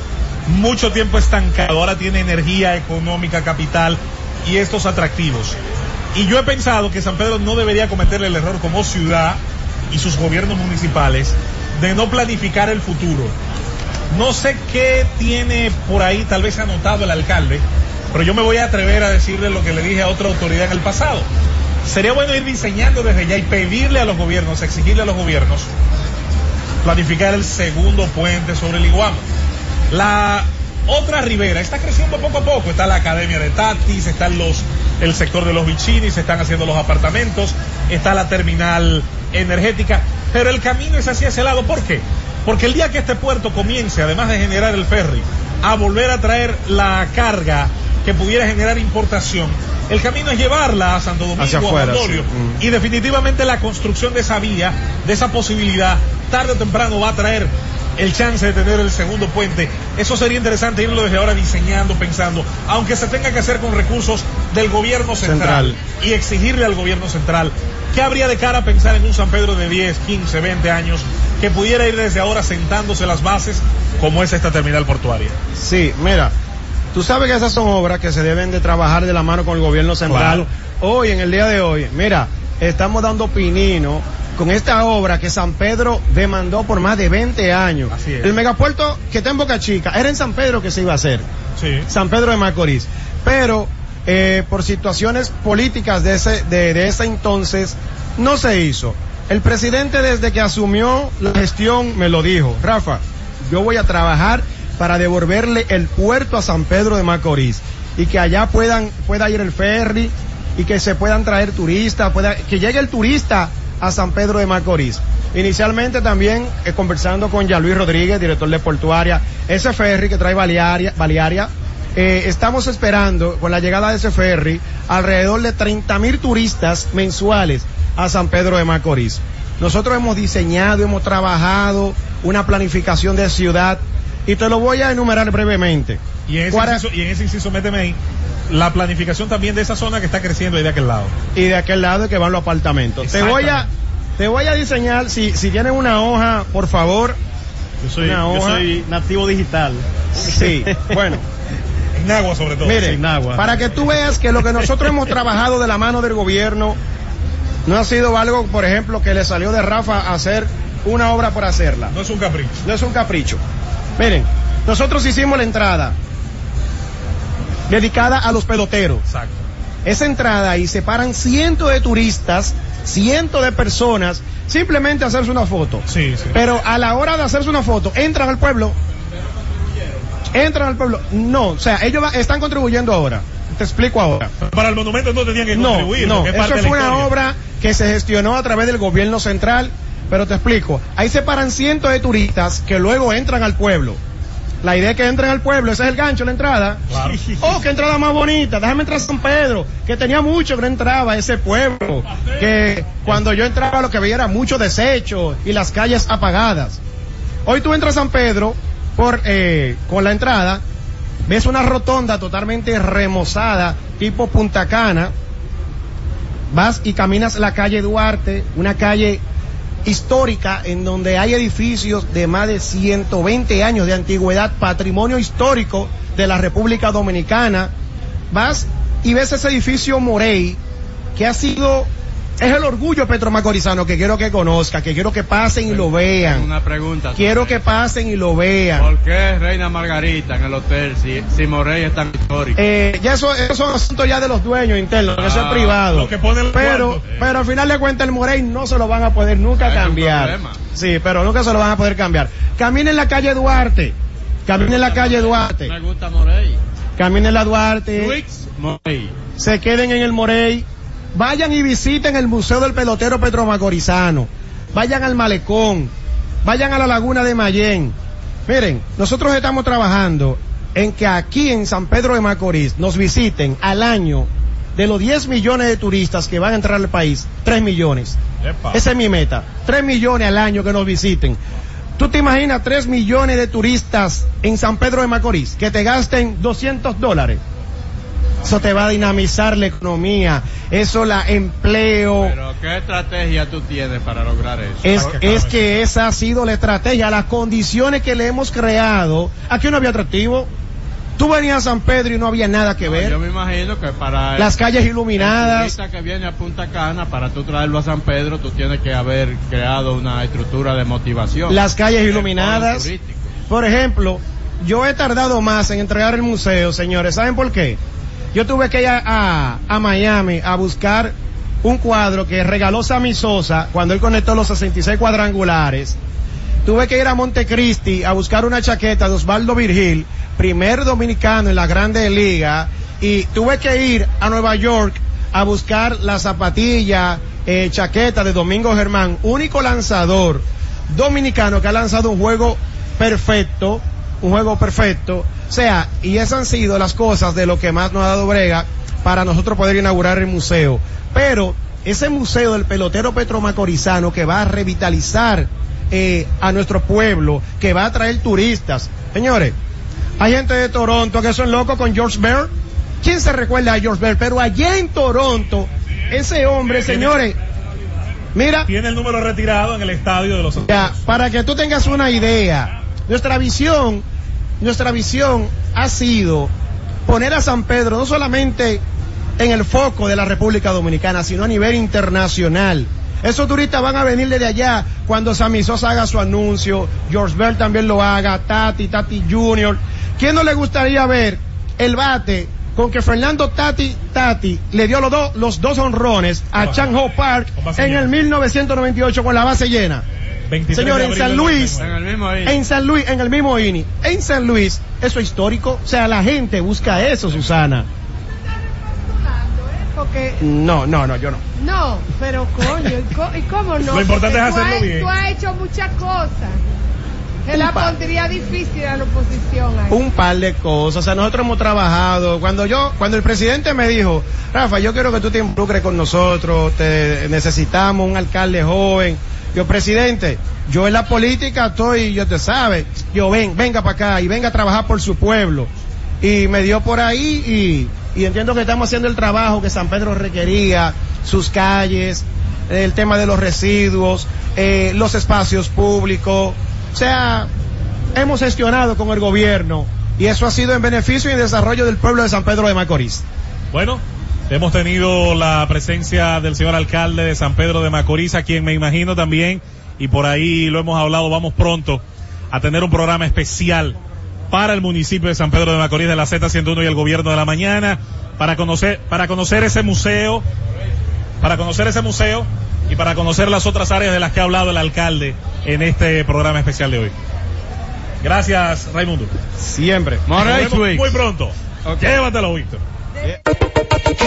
Speaker 2: mucho tiempo estancado, ahora tiene energía económica, capital y estos atractivos. Y yo he pensado que San Pedro no debería cometer el error como ciudad y sus gobiernos municipales de no planificar el futuro. No sé qué tiene por ahí tal vez anotado el alcalde, pero yo me voy a atrever a decirle lo que le dije a otra autoridad en el pasado. Sería bueno ir diseñando desde ya y pedirle a los gobiernos, exigirle a los gobiernos, planificar el segundo puente sobre el Iguama. La otra ribera está creciendo poco a poco. Está la academia de Tatis, están los, el sector de los bichinis, se están haciendo los apartamentos, está la terminal energética, pero el camino es hacia ese lado. ¿Por qué? Porque el día que este puerto comience, además de generar el ferry, a volver a traer la carga que pudiera generar importación, el camino es llevarla a Santo Domingo,
Speaker 15: Hacia
Speaker 2: a
Speaker 15: afuera,
Speaker 2: Mondolio.
Speaker 15: sí. Mm.
Speaker 2: Y definitivamente la construcción de esa vía, de esa posibilidad, tarde o temprano va a traer el chance de tener el segundo puente. Eso sería interesante irlo desde ahora diseñando, pensando, aunque se tenga que hacer con recursos del gobierno central, y exigirle al gobierno central qué habría de cara a pensar en un San Pedro de 10, 15, 20 años que pudiera ir desde ahora sentándose las bases como es esta terminal portuaria.
Speaker 15: Sí, mira, tú sabes que esas son obras que se deben de trabajar de la mano con el gobierno central. Hoy, en el día de hoy, mira, estamos dando pinino con esta obra que San Pedro demandó por más de 20 años.
Speaker 2: Así es.
Speaker 15: El megapuerto que está en Boca Chica era en San Pedro que se iba a hacer.
Speaker 2: Sí.
Speaker 15: San Pedro de Macorís. Pero eh, por situaciones políticas de ese, de, de ese entonces no se hizo. El presidente desde que asumió la gestión me lo dijo, Rafa, yo voy a trabajar para devolverle el puerto a San Pedro de Macorís y que allá puedan, pueda ir el ferry y que se puedan traer turistas, pueda, que llegue el turista a San Pedro de Macorís. Inicialmente también eh, conversando con ya Luis Rodríguez, director de Portuaria, ese ferry que trae Balearia, Balearia eh, estamos esperando con la llegada de ese ferry alrededor de 30 mil turistas mensuales a San Pedro de Macorís. Nosotros hemos diseñado, hemos trabajado una planificación de ciudad y te lo voy a enumerar brevemente.
Speaker 2: Y en ese,
Speaker 15: Cuara-
Speaker 2: inciso, y en ese inciso, méteme ahí, la planificación también de esa zona que está creciendo ahí de aquel lado.
Speaker 15: y de aquel lado que van los apartamentos. Te voy a, te voy a diseñar, si, si tienen una hoja, por favor.
Speaker 17: Yo soy,
Speaker 15: una
Speaker 17: yo soy nativo digital.
Speaker 15: Sí, bueno.
Speaker 2: En agua sobre todo.
Speaker 15: Mire,
Speaker 17: Sin agua.
Speaker 15: para que tú veas que lo que nosotros hemos trabajado de la mano del gobierno no ha sido algo, por ejemplo, que le salió de Rafa hacer una obra por hacerla.
Speaker 2: No es un capricho.
Speaker 15: No es un capricho. Miren, nosotros hicimos la entrada dedicada a los peloteros.
Speaker 2: Exacto.
Speaker 15: Esa entrada ahí se paran cientos de turistas, cientos de personas, simplemente a hacerse una foto.
Speaker 2: Sí, sí.
Speaker 15: Pero a la hora de hacerse una foto, entran al pueblo. Entran al pueblo. No, o sea, ellos va- están contribuyendo ahora. Te explico ahora.
Speaker 2: Para el monumento no tenían que
Speaker 15: No,
Speaker 2: contribuir.
Speaker 15: no,
Speaker 2: porque es
Speaker 15: eso fue una obra que se gestionó a través del gobierno central, pero te explico, ahí se paran cientos de turistas que luego entran al pueblo. La idea es que entren al pueblo, ese es el gancho, la entrada.
Speaker 2: Claro.
Speaker 15: Oh, qué entrada más bonita, déjame entrar a San Pedro, que tenía mucho que no entraba a ese pueblo, que cuando yo entraba lo que veía era mucho desecho y las calles apagadas. Hoy tú entras a San Pedro por eh, con la entrada, ves una rotonda totalmente remozada, tipo Punta Cana, vas y caminas la calle Duarte, una calle histórica en donde hay edificios de más de 120 años de antigüedad, patrimonio histórico de la República Dominicana. Vas y ves ese edificio Morey que ha sido es el orgullo petromacorizano que quiero que conozca, que quiero que pasen y lo vean.
Speaker 4: Una pregunta.
Speaker 15: Quiero que pasen y lo vean.
Speaker 4: ¿Por qué Reina Margarita en el hotel si, si Morey es tan histórico?
Speaker 15: Eh, ya eso, esos son asuntos ya de los dueños internos, eso es
Speaker 4: Ah,
Speaker 15: privado.
Speaker 2: lo que pone el
Speaker 15: pero,
Speaker 2: cuarto.
Speaker 15: pero al final de cuentas el Morey no se lo van a poder nunca
Speaker 4: Hay un
Speaker 15: cambiar. Sí, pero nunca se lo van a poder cambiar. Caminen en la calle Duarte. Caminen en la calle Duarte.
Speaker 4: Me gusta Morey.
Speaker 15: Caminen en la Duarte.
Speaker 4: Morey.
Speaker 15: Se queden en el Morey. Vayan y visiten el Museo del Pelotero Petromacorizano. Vayan al Malecón. Vayan a la Laguna de Mayén. Miren, nosotros estamos trabajando en que aquí en San Pedro de Macorís nos visiten al año de los 10 millones de turistas que van a entrar al país, 3 millones.
Speaker 2: Epa.
Speaker 15: Esa es mi meta. 3 millones al año que nos visiten. ¿Tú te imaginas 3 millones de turistas en San Pedro de Macorís que te gasten 200 dólares? Eso te va a dinamizar la economía. Eso la empleo.
Speaker 4: Pero ¿qué estrategia tú tienes para lograr eso?
Speaker 15: Es, es que esa ha sido la estrategia, las condiciones que le hemos creado. Aquí no había atractivo. Tú venías a San Pedro y no había nada que ver.
Speaker 4: Yo me imagino que para
Speaker 15: Las calles
Speaker 4: el
Speaker 15: iluminadas.
Speaker 4: turista que viene a Punta Cana, para tú traerlo a San Pedro, tú tienes que haber creado una estructura de motivación.
Speaker 15: las calles
Speaker 4: El
Speaker 15: iluminadas. Por ejemplo, yo he tardado más en entregar el museo, señores. ¿Saben por qué? Yo tuve que ir a, a- Miami a buscar un cuadro que regaló Sammy Sosa cuando él conectó los 66 cuadrangulares. Tuve que ir a Montecristi a buscar una chaqueta de Osvaldo Virgil, primer dominicano en la Grande Liga, y tuve que ir a Nueva York a buscar la zapatilla, eh, chaqueta de Domingo Germán, único lanzador dominicano que ha lanzado un juego perfecto, un juego perfecto. O sea, y esas han sido las cosas de lo que más nos ha dado brega para nosotros poder inaugurar el museo. Pero ese museo del pelotero petromacorizano que va a revitalizar eh, a nuestro pueblo, que va a traer turistas. Señores, hay gente de Toronto que son locos con George Bell. ¿Quién se recuerda a George Bell? Pero allá en Toronto, ese hombre, señores, mira,
Speaker 2: Tiene el número retirado en el estadio de los
Speaker 15: ya, para que tú tengas una idea, nuestra visión, nuestra visión ha sido poner a San Pedro no solamente en el foco de la República Dominicana, sino a nivel internacional. Esos turistas van a venir desde allá cuando Sammy Sosa haga su anuncio, George Bell también lo haga, Tati, Tati Junior. ¿Quién no le gustaría ver el bate con que Fernando Tati Tati le dio los, dos los dos honrones a Chan Ho Park en el 1998 con la base llena?
Speaker 2: 23
Speaker 15: Señor,
Speaker 2: de
Speaker 15: en San Luis,
Speaker 2: 99.
Speaker 4: En el mismo
Speaker 15: en San Luis, en el mismo INI, en San Luis, eso es histórico. O sea, la gente busca eso, Susana.
Speaker 16: Porque
Speaker 15: No, no, no, yo no.
Speaker 16: No, pero coño, ¿y co- ¿y cómo no?
Speaker 2: Lo importante
Speaker 16: Porque
Speaker 2: es
Speaker 16: tú
Speaker 2: hacerlo
Speaker 16: has-
Speaker 2: bien.
Speaker 16: Tú has hecho muchas cosas. Que
Speaker 15: Un
Speaker 16: la
Speaker 15: par.
Speaker 16: pondría difícil a la oposición ahí.
Speaker 15: Un par de cosas. O sea, nosotros hemos trabajado. Cuando yo, cuando el presidente me dijo, Rafa, yo quiero que tú te involucres con nosotros, te necesitamos un alcalde joven. Yo, presidente, yo en la política estoy, yo te sabe, yo ven, venga para acá y venga a trabajar por su pueblo. Y me dio por ahí y, y entiendo que estamos haciendo el trabajo que San Pedro requería, sus calles, el tema de los residuos, eh, los espacios públicos. O sea, hemos gestionado con el gobierno y eso ha sido en beneficio y desarrollo del pueblo de San Pedro de Macorís.
Speaker 2: Bueno, hemos tenido la presencia del señor alcalde de San Pedro de Macorís, a quien me imagino también, y por ahí lo hemos hablado, vamos pronto a tener un programa especial para el municipio de San Pedro de Macorís de la Z101 y el gobierno de la mañana, para conocer, para conocer ese museo, para conocer ese museo y para conocer las otras áreas de las que ha hablado el alcalde en este programa especial de hoy. Gracias, Raimundo.
Speaker 15: Siempre.
Speaker 2: Nos vemos muy pronto. Llévatelo, Víctor.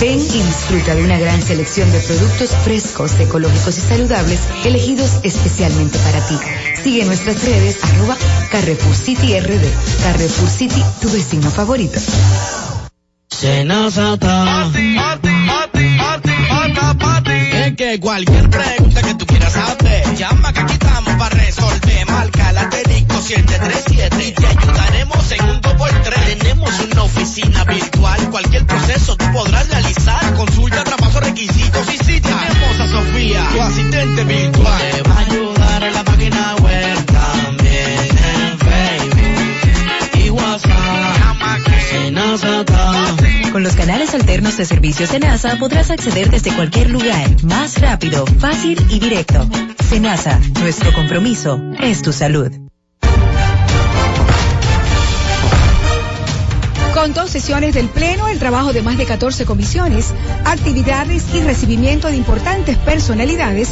Speaker 6: Ven y disfruta de una gran selección de productos frescos, ecológicos y saludables, elegidos especialmente para ti. Sigue nuestras redes, arroba Carrefour City RD. Carrefour City, tu vecino favorito.
Speaker 8: Es que cualquier pregunta que tú quieras saber, llama que aquí estamos para resolver. Marca el asterisco 737 y te ayudaremos en un 2x3. Tenemos una oficina virtual, cualquier proceso tú podrás realizar. Consulta, traspaso, requisitos y si tenemos a Sofía, tu asistente virtual. Te va a ayudar en la página web también en Facebook y WhatsApp.
Speaker 6: Con los canales alternos de servicios Senasa podrás acceder desde cualquier lugar, más rápido, fácil y directo. Senasa, nuestro compromiso es tu salud.
Speaker 18: Con dos sesiones del Pleno, el trabajo de más de 14 comisiones, actividades y recibimiento de importantes personalidades,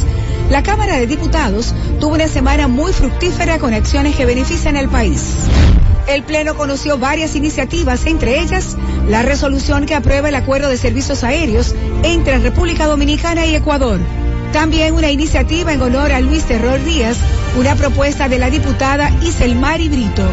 Speaker 18: la Cámara de Diputados tuvo una semana muy fructífera con acciones que benefician al país. El Pleno conoció varias iniciativas, entre ellas la resolución que aprueba el acuerdo de servicios aéreos entre República Dominicana y Ecuador. También una iniciativa en honor a Luis Terror Díaz, una propuesta de la diputada Iselmari Brito.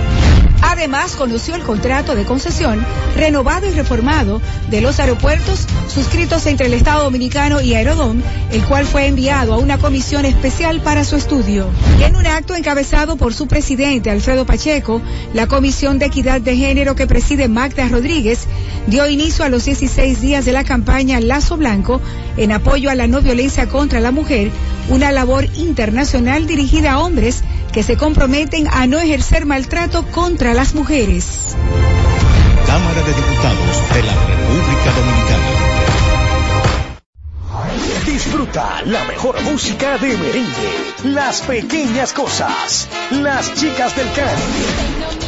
Speaker 18: Además, conoció el contrato de concesión renovado y reformado de los aeropuertos suscritos entre el Estado Dominicano y Aerodón, el cual fue enviado a una comisión especial para su estudio. En un acto encabezado por su presidente Alfredo Pacheco, la Comisión de Equidad de Género que preside Magda Rodríguez dio inicio a los 16 días de la campaña Lazo Blanco en apoyo a la no violencia contra la mujer, una labor internacional dirigida a hombres que se comprometen a no ejercer maltrato contra las mujeres.
Speaker 19: Cámara de Diputados de la República Dominicana. Disfruta la mejor música de merengue, las pequeñas cosas, las chicas del Caribe.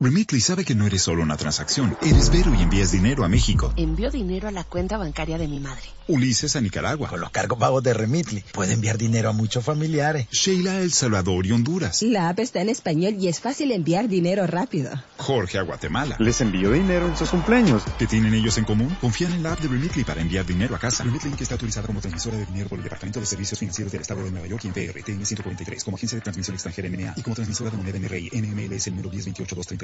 Speaker 9: Remitly sabe que no eres solo una transacción, eres Vero y envías dinero a México.
Speaker 10: Envío dinero a la cuenta bancaria de mi madre.
Speaker 9: Ulises a Nicaragua.
Speaker 11: Con los cargos pagos de Remitly. Puede enviar dinero a muchos familiares.
Speaker 9: Sheila a El Salvador y Honduras.
Speaker 12: La app está en español y es fácil enviar dinero rápido.
Speaker 9: Jorge a Guatemala.
Speaker 13: Les envío dinero en sus cumpleaños.
Speaker 9: ¿Qué tienen ellos en común? Confían en la app de Remitly para enviar dinero a casa. Remitly que está autorizada como transmisora de dinero por el Departamento de Servicios Financieros del Estado de Nueva York y en PRTN 143 como agencia de transmisión extranjera NMA y como transmisora de moneda NRI NMLS número 1028230.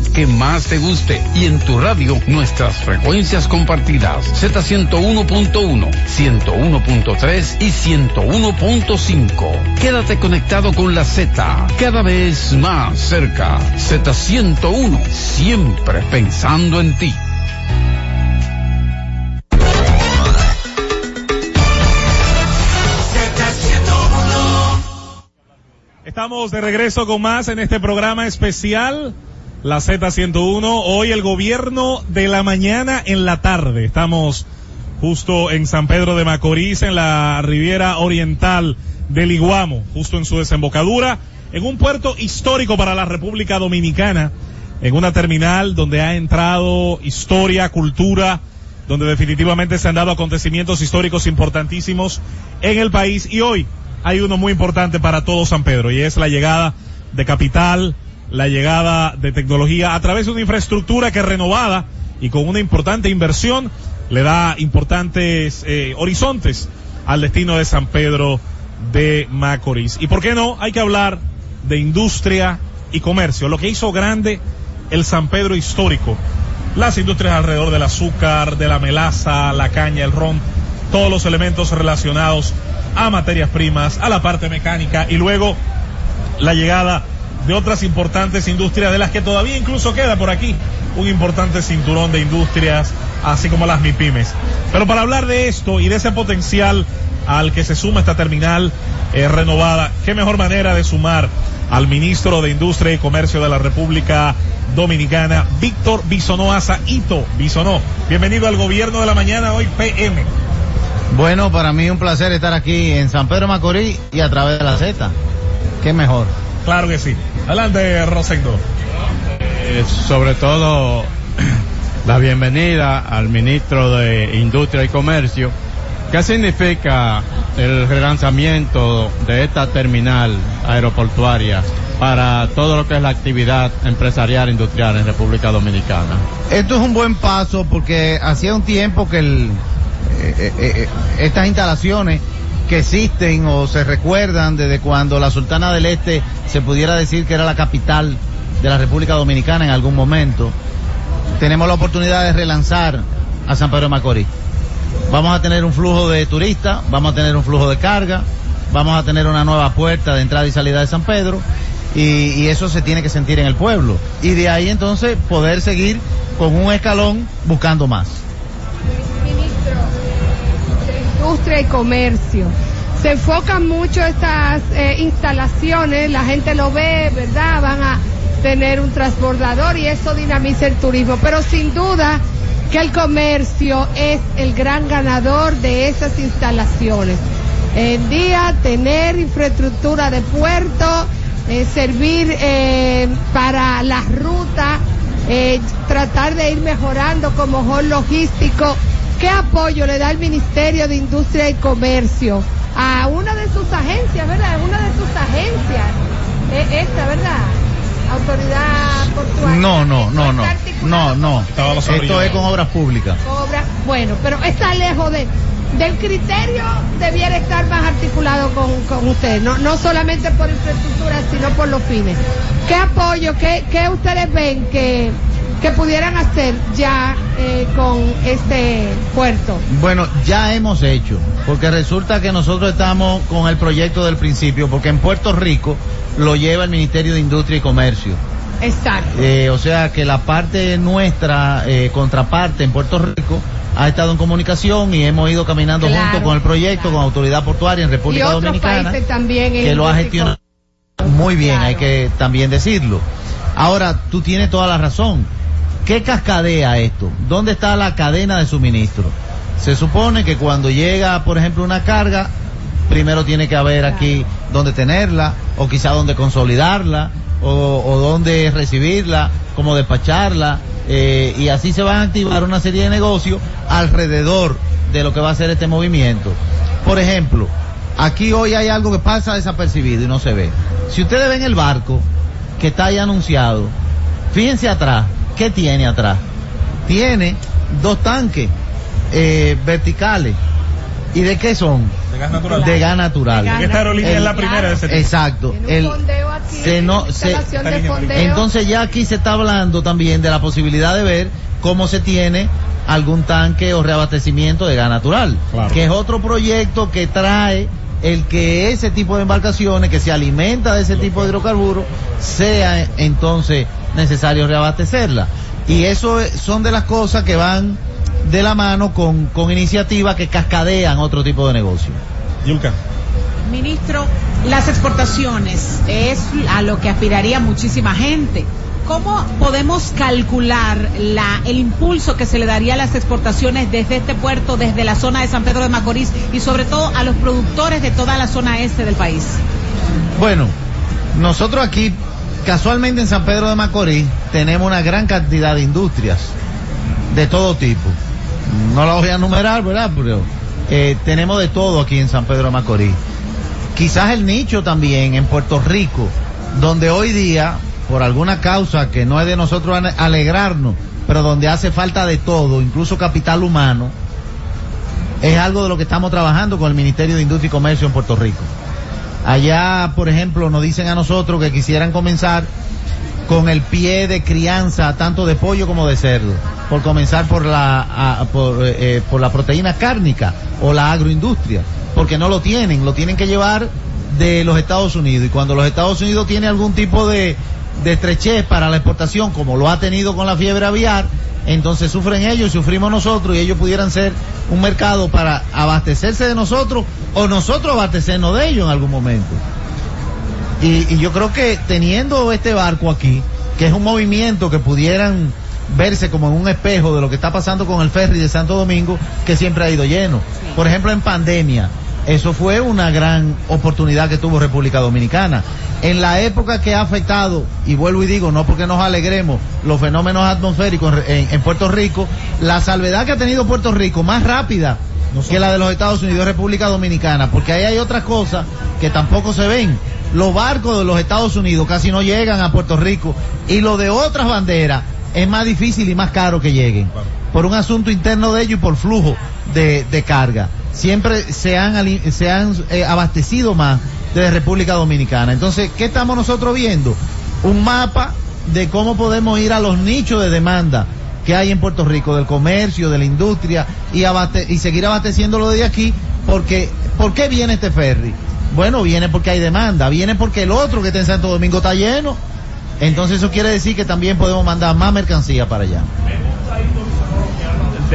Speaker 20: que más te guste y en tu radio nuestras frecuencias compartidas Z101.1, 101.3 y 101.5. Quédate conectado con la Z, cada vez más cerca. Z101, siempre pensando en ti.
Speaker 2: Estamos de regreso con más en este programa especial, la Z101. Hoy el gobierno de la mañana en la tarde. Estamos justo en San Pedro de Macorís, en la Riviera Oriental del Iguamo, justo en su desembocadura, en un puerto histórico para la República Dominicana, en una terminal donde ha entrado historia, cultura, donde definitivamente se han dado acontecimientos históricos importantísimos en el país y hoy hay uno muy importante para todo San Pedro y es la llegada de capital, la llegada de tecnología a través de una infraestructura que renovada y con una importante inversión le da importantes eh, horizontes al destino de San Pedro de Macorís. Y por qué no, hay que hablar de industria y comercio, lo que hizo grande el San Pedro histórico. Las industrias alrededor del azúcar, de la melaza, la caña, el ron, todos los elementos relacionados a materias primas, a la parte mecánica y luego la llegada de otras importantes industrias de las que todavía incluso queda por aquí un importante cinturón de industrias, así como las MIPIMES. Pero para hablar de esto y de ese potencial al que se suma esta terminal eh, renovada, qué mejor manera de sumar al ministro de Industria y Comercio de la República Dominicana, Víctor Bisonoaza Ito. Bisonó, bienvenido al gobierno de la mañana hoy PM.
Speaker 21: Bueno, para mí un placer estar aquí en San Pedro Macorís y a través de la Z. Qué mejor.
Speaker 2: Claro que sí. Adelante, Rosendo.
Speaker 4: Eh, sobre todo la bienvenida al ministro de Industria y Comercio. ¿Qué significa el relanzamiento de esta terminal aeroportuaria para todo lo que es la actividad empresarial industrial en República Dominicana?
Speaker 21: Esto es un buen paso porque hacía un tiempo que el, eh, eh, eh, estas instalaciones que existen o se recuerdan desde cuando la Sultana del Este se pudiera decir que era la capital de la República Dominicana en algún momento, tenemos la oportunidad de relanzar a San Pedro de Macorís. Vamos a tener un flujo de turistas, vamos a tener un flujo de carga, vamos a tener una nueva puerta de entrada y salida de San Pedro y, y eso se tiene que sentir en el pueblo. Y de ahí entonces poder seguir con un escalón buscando más.
Speaker 16: Industria y Comercio. Se enfocan mucho estas eh, instalaciones, la gente lo ve, ¿verdad? Van a tener un transbordador y eso dinamiza el turismo. Pero sin duda que el comercio es el gran ganador de esas instalaciones. En día, tener infraestructura de puerto, eh, servir eh, para las rutas, tratar de ir mejorando como hall logístico. ¿Qué apoyo le da el Ministerio de Industria y Comercio a una de sus agencias, verdad? Una de sus agencias, eh, esta, ¿verdad? Autoridad portuaria.
Speaker 21: No, no, no, no, no, no. Esto es con obras públicas.
Speaker 16: Obra, bueno, pero está lejos de del criterio debiera estar más articulado con, con usted, no, no solamente por infraestructura, sino por los fines. ¿Qué apoyo, qué, qué ustedes ven que, que pudieran hacer ya eh, con este puerto?
Speaker 21: Bueno, ya hemos hecho, porque resulta que nosotros estamos con el proyecto del principio, porque en Puerto Rico lo lleva el Ministerio de Industria y Comercio.
Speaker 16: Exacto.
Speaker 21: Eh, o sea que la parte nuestra, eh, contraparte en Puerto Rico, ha estado en comunicación y hemos ido caminando
Speaker 16: Claro,
Speaker 21: junto con el proyecto, con Autoridad Portuaria en
Speaker 16: y
Speaker 21: República
Speaker 16: otros
Speaker 21: Dominicana,
Speaker 16: países también.
Speaker 21: que lo ha
Speaker 16: y
Speaker 21: gestionado muy bien, hay que también decirlo. Ahora, tú tienes toda la razón. ¿Qué cascadea esto? ¿Dónde está la cadena de suministro? Se supone que cuando llega, por ejemplo, una carga, primero tiene que haber aquí dónde tenerla, o quizá dónde consolidarla, o, o dónde recibirla, cómo despacharla, eh, y así se van a activar una serie de negocios alrededor de lo que va a ser este movimiento. Por ejemplo, aquí hoy hay algo que pasa desapercibido y no se ve. Si ustedes ven el barco que está ahí anunciado, fíjense atrás, ¿qué tiene atrás? Tiene dos tanques eh, verticales. ¿Y de qué son?
Speaker 2: De gas natural.
Speaker 21: De gas natural.
Speaker 2: Esta aerolínea es la primera de ese tipo.
Speaker 21: Exacto. El, se no, se- entonces ya aquí se está hablando también de la posibilidad de ver cómo se tiene algún tanque o reabastecimiento de gas natural,
Speaker 2: Claro.
Speaker 21: que es otro proyecto que trae el que ese tipo de embarcaciones que se alimenta de ese tipo de hidrocarburos sea entonces necesario reabastecerla. Y eso es- son de las cosas que van de la mano con, con iniciativas que cascadean otro tipo de negocio.
Speaker 2: Yulka.
Speaker 3: Ministro, las exportaciones es a lo que aspiraría muchísima gente. ¿Cómo podemos calcular la, el impulso que se le daría a las exportaciones desde este puerto, desde la zona de San Pedro de Macorís y sobre todo a los productores de toda la zona este del país?
Speaker 21: Bueno, nosotros aquí, casualmente en San Pedro de Macorís, tenemos una gran cantidad de industrias de todo tipo. No las voy a enumerar, ¿verdad? Pero eh, tenemos de todo aquí en San Pedro de Macorís. Quizás el nicho también en Puerto Rico, donde hoy día, por alguna causa que no es de nosotros alegrarnos, pero donde hace falta de todo, incluso capital humano, es algo de lo que estamos trabajando con el Ministerio de Industria y Comercio en Puerto Rico. Allá, por ejemplo, nos dicen a nosotros que quisieran comenzar con el pie de crianza tanto de pollo como de cerdo, por comenzar por la por, eh, eh, por la proteína cárnica o la agroindustria, porque no lo tienen, lo tienen que llevar de los Estados Unidos. Y cuando los Estados Unidos tienen algún tipo de de estrechez para la exportación, como lo ha tenido con la fiebre aviar, entonces sufren ellos y sufrimos nosotros y ellos pudieran ser un mercado para abastecerse de nosotros o nosotros abastecernos de ellos en algún momento. Y, y yo creo que teniendo este barco aquí, que es un movimiento que pudieran verse como en un espejo de lo que está pasando con el ferry de Santo Domingo, que siempre ha ido lleno. Por ejemplo, en pandemia, eso fue una gran oportunidad que tuvo República Dominicana. En la época que ha afectado, y vuelvo y digo, no porque nos alegremos, los fenómenos atmosféricos en, en Puerto Rico, la salvedad que ha tenido Puerto Rico más rápida que la de los Estados Unidos, República Dominicana, porque ahí hay otras cosas que tampoco se ven. Los barcos de los Estados Unidos casi no llegan a Puerto Rico y lo de otras banderas es más difícil y más caro que lleguen por un asunto interno de ellos y por flujo de, de carga. Siempre se han, se han eh, abastecido más de República Dominicana. Entonces, ¿qué estamos nosotros viendo? Un mapa de cómo podemos ir a los nichos de demanda que hay en Puerto Rico, del comercio, de la industria, y, abaste- y seguir abasteciéndolo de aquí, porque, ¿por qué viene este ferry? Bueno, viene porque hay demanda, viene porque el otro que está en Santo Domingo está lleno, entonces eso quiere decir que también podemos mandar más mercancía para allá.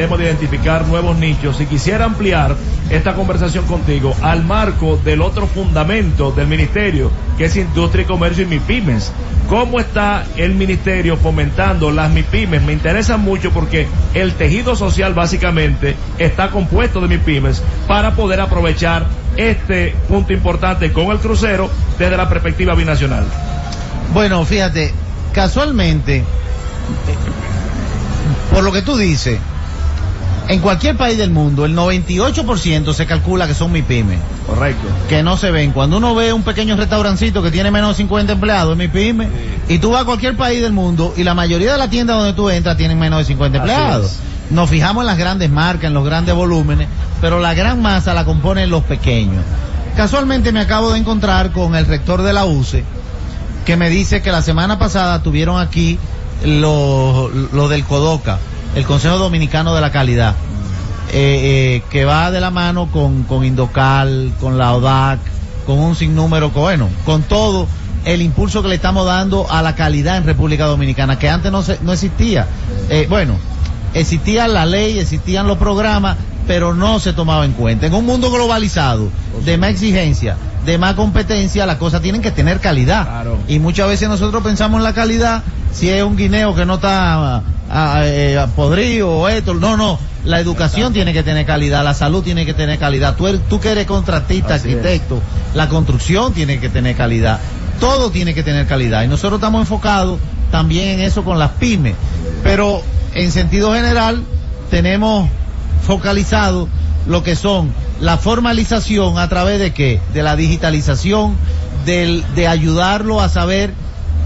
Speaker 5: Tema de identificar nuevos nichos y quisiera ampliar esta conversación contigo al marco del otro fundamento del ministerio que es industria y comercio y MIPIMES. ¿Cómo está el ministerio fomentando las MIPIMES? Me interesa mucho porque el tejido social básicamente está compuesto de MIPIMES para poder aprovechar este punto importante con el crucero desde la perspectiva binacional.
Speaker 21: Bueno, fíjate, casualmente, eh, por lo que tú dices, en cualquier país del mundo, el 98% se calcula que son MIPYME.
Speaker 5: Correcto.
Speaker 21: Que no se ven. Cuando uno ve un pequeño restaurancito que tiene menos de 50 empleados, es MIPYME. Y tú vas a cualquier país del mundo y la mayoría de las tiendas donde tú entras tienen menos de 50
Speaker 5: Así
Speaker 21: empleados. Nos fijamos en las grandes marcas, en los grandes volúmenes, pero la gran masa la componen los pequeños. Casualmente me acabo de encontrar con el rector de la UCE, que me dice que la semana pasada tuvieron aquí lo, lo del CODOCA, el Consejo Dominicano de la Calidad, eh, eh, que va de la mano con, con Indocal, con la ODAC, con un sinnúmero, con- bueno, con todo el impulso que le estamos dando a la calidad en República Dominicana, que antes no, se, no existía. Eh, bueno, existía la ley, existían los programas, pero no se tomaba en cuenta. En un mundo globalizado, de más exigencia, de más competencia, las cosas tienen que tener calidad. Y muchas veces nosotros pensamos en la calidad, si es un guineo que no está ah, eh, podrido o esto, no, no. La educación tiene que tener calidad, la salud tiene que tener calidad. Tú, eres- tú que eres contratista,
Speaker 5: Así es.
Speaker 21: arquitecto, la construcción tiene que tener calidad. Todo tiene que tener calidad. Y nosotros estamos enfocados también en eso con las pymes. Pero en sentido general, tenemos focalizado lo que son la formalización a través de qué? De la digitalización, del, de ayudarlo a saber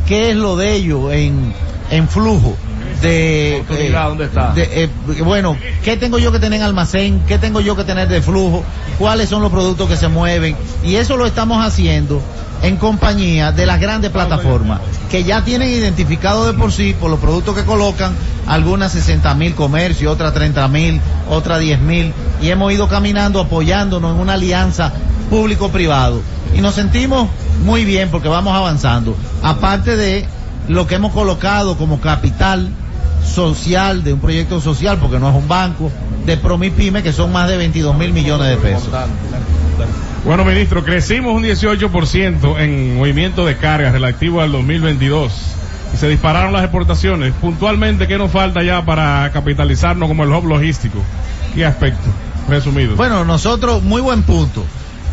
Speaker 21: qué es lo de ellos en, en flujo. De,
Speaker 5: Oportunidad, ¿dónde está?
Speaker 21: de, eh, bueno, ¿qué tengo yo que tener en almacén? ¿Qué tengo yo que tener de flujo? ¿Cuáles son los productos que se mueven? Y eso lo estamos haciendo en compañía de las grandes plataformas que ya tienen identificado de por sí por los productos que colocan algunas 60 mil comercios, otras 30 mil, otras 10 mil y hemos ido caminando apoyándonos en una alianza público-privado y nos sentimos muy bien porque vamos avanzando. Aparte de lo que hemos colocado como capital social de un proyecto social, porque no es un banco, de Promipyme, que son más de 22 mil millones de pesos.
Speaker 1: Bueno, ministro, crecimos un 18% en movimiento de cargas relativo al 2022 y se dispararon las exportaciones. Puntualmente, ¿qué nos falta ya para capitalizarnos como el hub logístico? ¿Qué aspecto? Resumido.
Speaker 21: Bueno, nosotros, muy buen punto.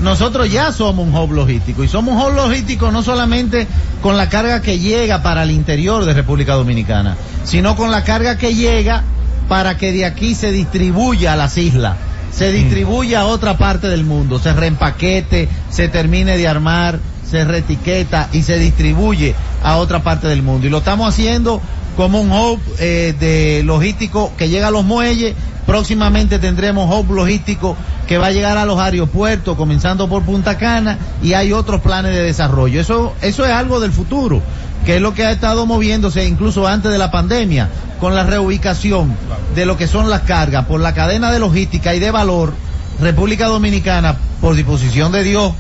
Speaker 21: Nosotros ya somos un hub logístico y somos un hub logístico no solamente con la carga que llega para el interior de República Dominicana, sino con la carga que llega para que de aquí se distribuya a las islas, se distribuya a otra parte del mundo, se reempaquete, se termine de armar, se retiqueta y se distribuye a otra parte del mundo. Y lo estamos haciendo como un hub eh, de logístico que llega a los muelles. Próximamente tendremos hub logístico que va a llegar a los aeropuertos, comenzando por Punta Cana, y hay otros planes de desarrollo. Eso, eso es algo del futuro, que es lo que ha estado moviéndose incluso antes de la pandemia, con la reubicación de lo que son las cargas por la cadena de logística y de valor. República Dominicana, por disposición de Dios,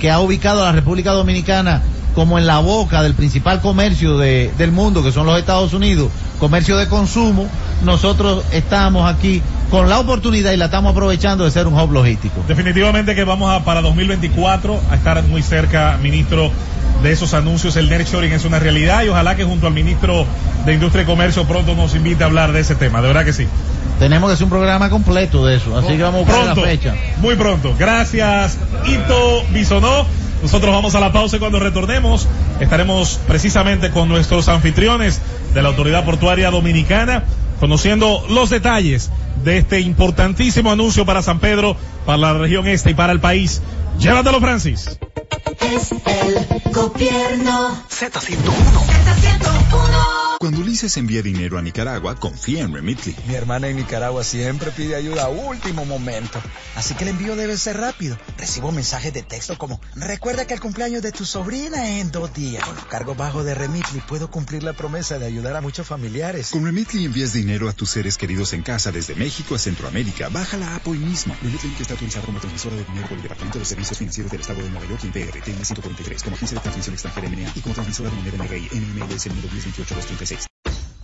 Speaker 21: que ha ubicado a la República Dominicana como en la boca del principal comercio de- del mundo, que son los Estados Unidos, comercio de consumo, nosotros estamos aquí con la oportunidad y la estamos aprovechando de ser un hub logístico.
Speaker 2: Definitivamente que vamos a para 2024 a estar muy cerca, ministro, de esos anuncios. El nearshoring es una realidad y ojalá que junto al ministro de Industria y Comercio pronto nos invite a hablar de ese tema. De verdad que sí.
Speaker 21: Tenemos que hacer un programa completo de eso, así que vamos a la fecha.
Speaker 2: muy pronto. Gracias, Ito Bisonó. Nosotros vamos a la pausa y cuando retornemos estaremos precisamente con nuestros anfitriones de la Autoridad Portuaria Dominicana, conociendo los detalles de este importantísimo anuncio para San Pedro, para la región este y para el país. Llévatelo, Francis.
Speaker 22: Es el gobierno.
Speaker 19: Z101.
Speaker 9: Cuando Ulises envía dinero a Nicaragua, confía en Remitly.
Speaker 11: Mi hermana en Nicaragua siempre pide ayuda a último momento. Así que el envío debe ser rápido. Recibo mensajes de texto como, recuerda que el cumpleaños de tu sobrina es en dos días. Con los cargos bajos de Remitly puedo cumplir la promesa de ayudar a muchos familiares.
Speaker 9: Con Remitly envías dinero a tus seres queridos en casa desde México a Centroamérica. Baja la app hoy mismo. Remitly está autorizado como transmisora de dinero por el Departamento de Servicios Financieros del Estado de Nueva York y PR, TN 143, como agencia de transmisión extranjera MNA y como transmisora de moneda NRI, NMLS número 1028-236.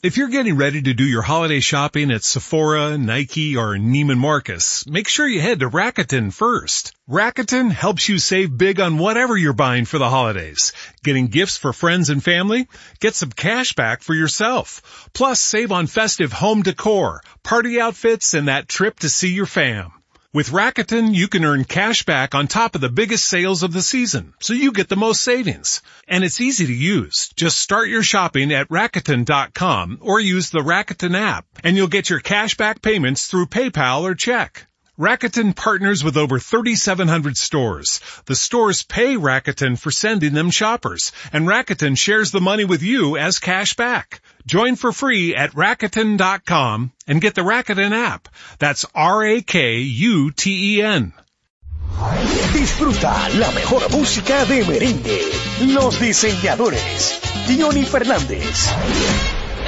Speaker 23: If you're getting ready to do your holiday shopping at Sephora, Nike, or Neiman Marcus, make sure you head to Rakuten first. Rakuten helps you save big on whatever you're buying for the holidays. Getting gifts for friends and family? Get some cash back for yourself. Plus save on festive home decor, party outfits, and that trip to see your fam. With Rakuten, you can earn cash back on top of the biggest sales of the season, so you get the most savings. And it's easy to use. Just start your shopping at Rakuten.com or use the Rakuten app, and you'll get your cash back payments through PayPal or check. Rakuten partners with over 3,700 stores. The stores pay Rakuten for sending them shoppers, and Rakuten shares the money with you as cash back. Join for free at Rakuten.com and get the Rakuten app. That's R-A-K-U-T-E-N.
Speaker 19: Disfruta la mejor música de merengue. Los diseñadores. Johnny Fernández.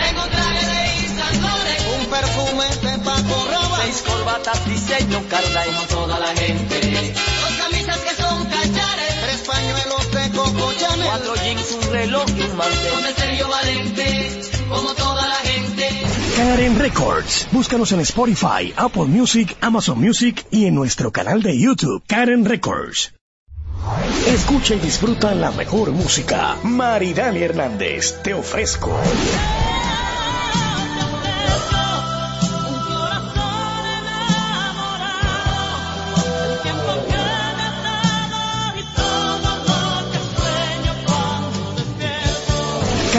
Speaker 24: Tengo traje de Isandores, un perfume de Paco Rabanne, seis corbatas diseño Carla como toda la gente, dos camisas que son cachares, tres pañuelos de Coco Chanel, cuatro jeans, un reloj y un mantel, con el Sergio Valente, como toda la gente.
Speaker 19: Karen Records. Búscanos en Spotify, Apple Music, Amazon Music y en nuestro canal de YouTube, Karen Records. Escucha y disfruta la mejor música. Maridani Hernández, te ofrezco.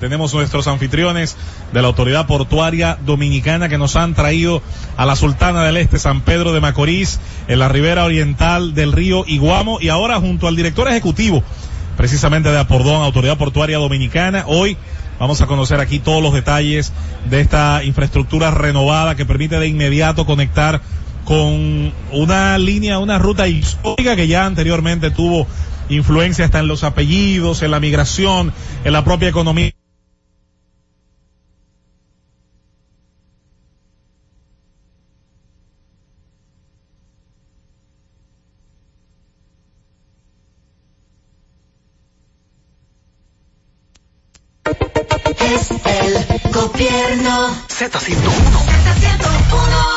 Speaker 2: Tenemos nuestros anfitriones de la Autoridad Portuaria Dominicana que nos han traído a la Sultana del Este, San Pedro de Macorís, en la ribera oriental del río Iguamo y ahora junto al director ejecutivo precisamente de Apordón, Autoridad Portuaria Dominicana. Hoy vamos a conocer aquí todos los detalles de esta infraestructura renovada que permite de inmediato conectar con una línea, una ruta histórica que ya anteriormente tuvo influencia hasta en los apellidos, en la migración, en la propia economía.
Speaker 22: Es el gobierno.
Speaker 19: Z101.
Speaker 22: Z101.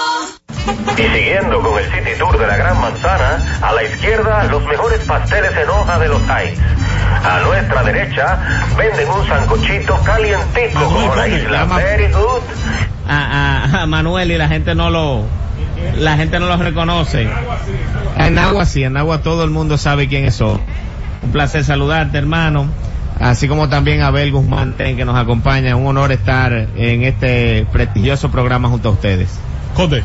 Speaker 25: Y siguiendo con el City Tour de la Gran Manzana, a la izquierda los mejores pasteles en hoja de los Heights. A nuestra derecha venden un sancochito calientico como la isla. Very good.
Speaker 26: a, a- a Manuel y la gente no lo la gente no lo reconoce. En agua sí, en agua todo el mundo sabe quién es son. Un placer saludarte, hermano. Así como también a Abel Guzmán que nos acompaña. Un honor estar en este prestigioso programa junto a ustedes.
Speaker 2: Conde.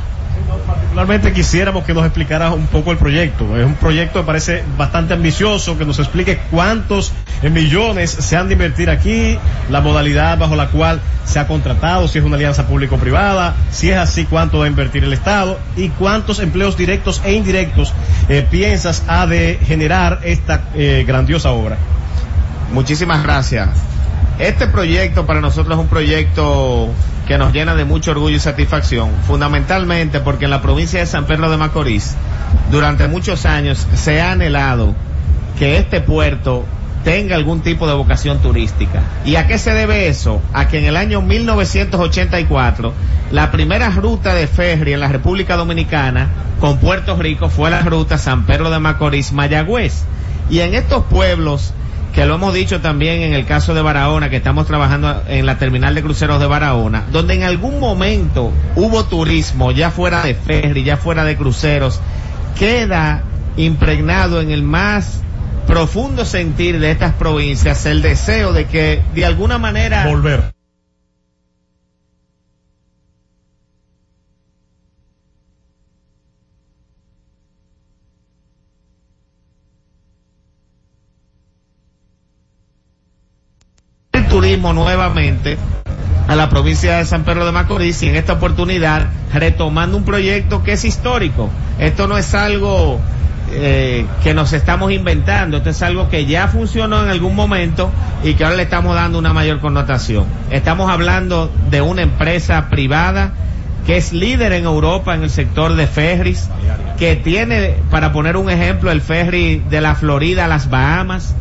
Speaker 27: Particularmente quisiéramos que nos explicara un poco el proyecto. Es un proyecto que parece bastante ambicioso, que nos explique cuántos millones se han de invertir aquí, la modalidad bajo la cual se ha contratado, si es una alianza público-privada, si es así, cuánto va a invertir el Estado y cuántos empleos directos e indirectos eh, piensas ha de generar esta eh, grandiosa obra.
Speaker 26: Muchísimas gracias. Este proyecto para nosotros es un proyecto que nos llena de mucho orgullo y satisfacción, fundamentalmente porque en la provincia de San Pedro de Macorís, durante muchos años se ha anhelado que este puerto tenga algún tipo de vocación turística. ¿Y a qué se debe eso? A que en el año 1984 la primera ruta de ferry en la República Dominicana con Puerto Rico fue la ruta San Pedro de Macorís Mayagüez. Y en estos pueblos que lo hemos dicho también en el caso de Barahona, que estamos trabajando en la terminal de cruceros de Barahona, donde en algún momento hubo turismo, ya fuera de ferry, ya fuera de cruceros, queda impregnado en el más profundo sentir de estas provincias el deseo de que de alguna manera
Speaker 2: volver
Speaker 26: el nuevamente a la provincia de San Pedro de Macorís y en esta oportunidad retomando un proyecto que es histórico. Esto no es algo eh, que nos estamos inventando, esto es algo que ya funcionó en algún momento y que ahora le estamos dando una mayor connotación. Estamos hablando de una empresa privada que es líder en Europa en el sector de ferries, que tiene, para poner un ejemplo, el ferry de la Florida a las Bahamas,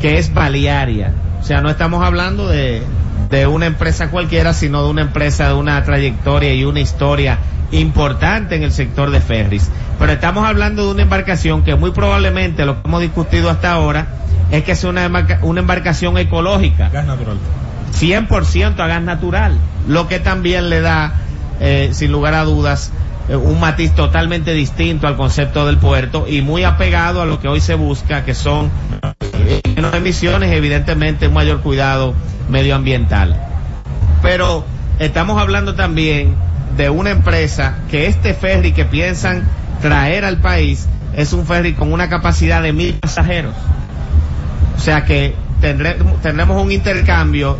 Speaker 26: que es Balearia. O sea, no estamos hablando de, de una empresa cualquiera, sino de una empresa de una trayectoria y una historia importante en el sector de ferries. Pero estamos hablando de una embarcación que muy probablemente lo que hemos discutido hasta ahora es que es una, embarca- una embarcación ecológica.
Speaker 2: Gas natural.
Speaker 26: 100% a gas natural, lo que también le da, eh, sin lugar a dudas, un matiz totalmente distinto al concepto del puerto y muy apegado a lo que hoy se busca, que son eh, menos emisiones evidentemente un mayor cuidado medioambiental. Pero estamos hablando también de una empresa que este ferry que piensan traer al país es un ferry con una capacidad de mil pasajeros. O sea que tendré- tendremos un intercambio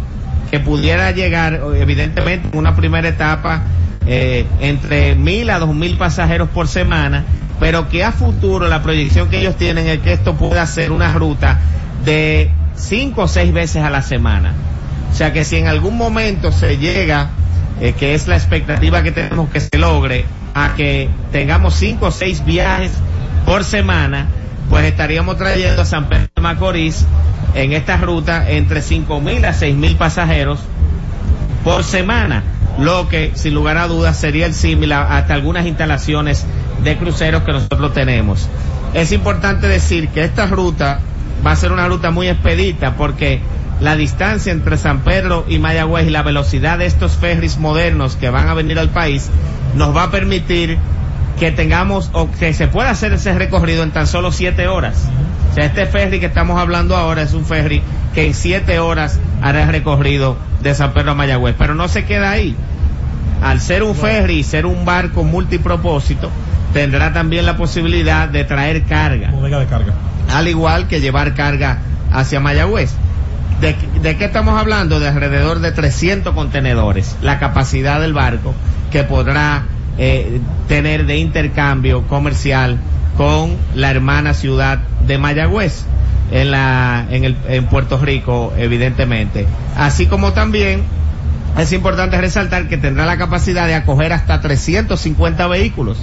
Speaker 26: que pudiera llegar, evidentemente, en una primera etapa eh, entre mil a dos mil pasajeros por semana, pero que a futuro la proyección que ellos tienen es que esto pueda ser una ruta de cinco o seis veces a la semana. O sea que si en algún momento se llega, eh, que es la expectativa que tenemos que se logre, a que tengamos cinco o seis viajes por semana, pues estaríamos trayendo a San Pedro de Macorís en esta ruta entre cinco mil a seis mil pasajeros por semana, lo que sin lugar a dudas sería el símil a- hasta algunas instalaciones de cruceros que nosotros tenemos. Es importante decir que esta ruta va a ser una ruta muy expedita porque la distancia entre San Pedro y Mayagüez y la velocidad de estos ferries modernos que van a venir al país nos va a permitir que tengamos o que se pueda hacer ese recorrido en tan solo siete horas. O sea, este ferry que estamos hablando ahora es un ferry que en siete horas hará el recorrido de San Pedro a Mayagüez. Pero no se queda ahí. Al ser un ferry y ser un barco multipropósito, tendrá también la posibilidad de traer carga.
Speaker 2: Bodega de carga.
Speaker 26: Al igual que llevar carga hacia Mayagüez. ¿De, de qué estamos hablando? De alrededor de 300 contenedores, la capacidad del barco que podrá eh, tener de intercambio comercial con la hermana ciudad de Mayagüez en la en el en Puerto Rico evidentemente así como también es importante resaltar que tendrá la capacidad de acoger hasta 350 vehículos.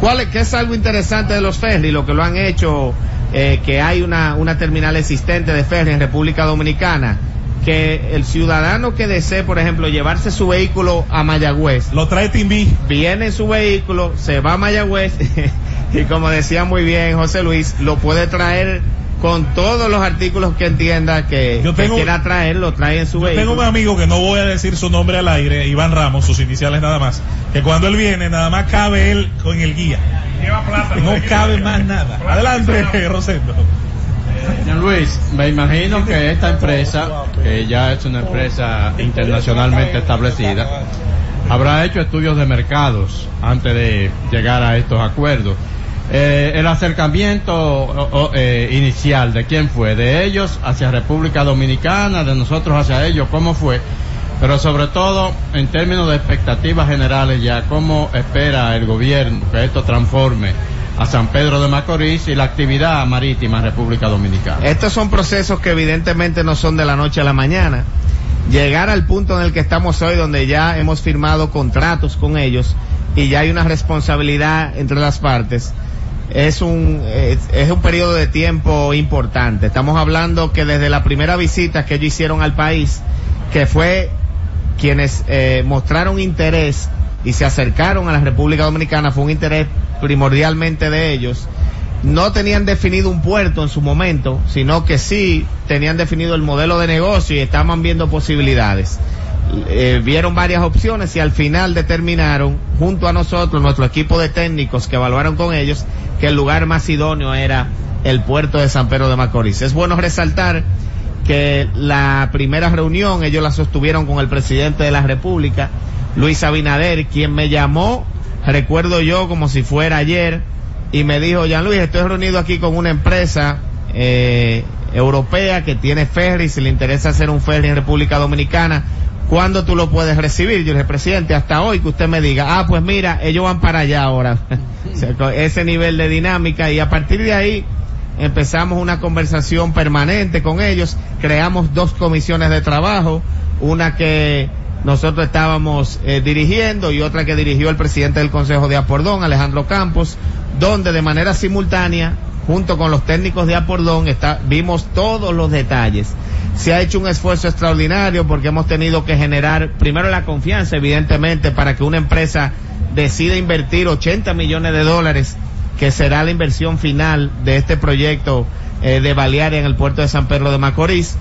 Speaker 26: ¿Cuál es, qué es algo interesante de los ferries? Lo que lo han hecho, eh, que hay una, una terminal existente de ferry en República Dominicana, que el ciudadano que desee, por ejemplo, llevarse su vehículo a Mayagüez,
Speaker 2: Lo trae Timbi.
Speaker 26: viene en su vehículo, se va a Mayagüez y como decía muy bien José Luis, lo puede traer con todos los artículos que entienda que,
Speaker 2: Yo
Speaker 26: que
Speaker 2: tengo-
Speaker 26: quiera traer, lo trae en su
Speaker 2: Yo tengo
Speaker 26: vehículo.
Speaker 2: un amigo que no voy a decir su nombre al aire, Iván Ramos, sus iniciales nada más, que cuando él viene nada más cabe él con el guía.
Speaker 1: Lleva plata.
Speaker 2: No cabe más nada. Adelante, Rosendo.
Speaker 4: Señor Luis, me imagino que esta empresa, que ya es una empresa internacionalmente establecida, habrá hecho estudios de mercados antes de llegar a estos acuerdos. Eh, el acercamiento eh, inicial, ¿de quién fue? ¿De ellos hacia República Dominicana? ¿De nosotros hacia ellos? ¿Cómo fue? Pero sobre todo, en términos de expectativas generales ya, ¿cómo espera el gobierno que esto transforme a San Pedro de Macorís y la actividad marítima República Dominicana?
Speaker 26: Estos son procesos que evidentemente no son de la noche a la mañana. Llegar al punto en el que estamos hoy, donde ya hemos firmado contratos con ellos y ya hay una responsabilidad entre las partes, es un, es, es un periodo de tiempo importante. Estamos hablando que desde la primera visita que ellos hicieron al país, que fue quienes eh, mostraron interés y se acercaron a la República Dominicana, fue un interés primordialmente de ellos. No tenían definido un puerto en su momento, sino que sí tenían definido el modelo de negocio y estaban viendo posibilidades. Eh, vieron varias opciones y al final determinaron, junto a nosotros, nuestro equipo de técnicos que evaluaron con ellos, que el lugar más idóneo era el puerto de San Pedro de Macorís. Es bueno resaltar que la primera reunión ellos la sostuvieron con el presidente de la República, Luis Abinader, quien me llamó, recuerdo yo como si fuera ayer, y me dijo, Jean Luis, estoy reunido aquí con una empresa eh, europea que tiene ferry, si le interesa hacer un ferry en República Dominicana, ¿cuándo tú lo puedes recibir? Yo le dije, presidente, hasta hoy que usted me diga, ah, pues mira, ellos van para allá ahora. Ese nivel de dinámica y a partir de ahí empezamos una conversación permanente con ellos, creamos dos comisiones de trabajo, una que nosotros estábamos eh, dirigiendo y otra que dirigió el presidente del Consejo de Apordón, Alejandro Campos, donde de manera simultánea, junto con los técnicos de Apordón, está, vimos todos los detalles. Se ha hecho un esfuerzo extraordinario porque hemos tenido que generar primero la confianza, evidentemente, para que una empresa decida invertir 80 millones de dólares que será la inversión final de este proyecto eh, de Balearia en el puerto de San Pedro de Macorís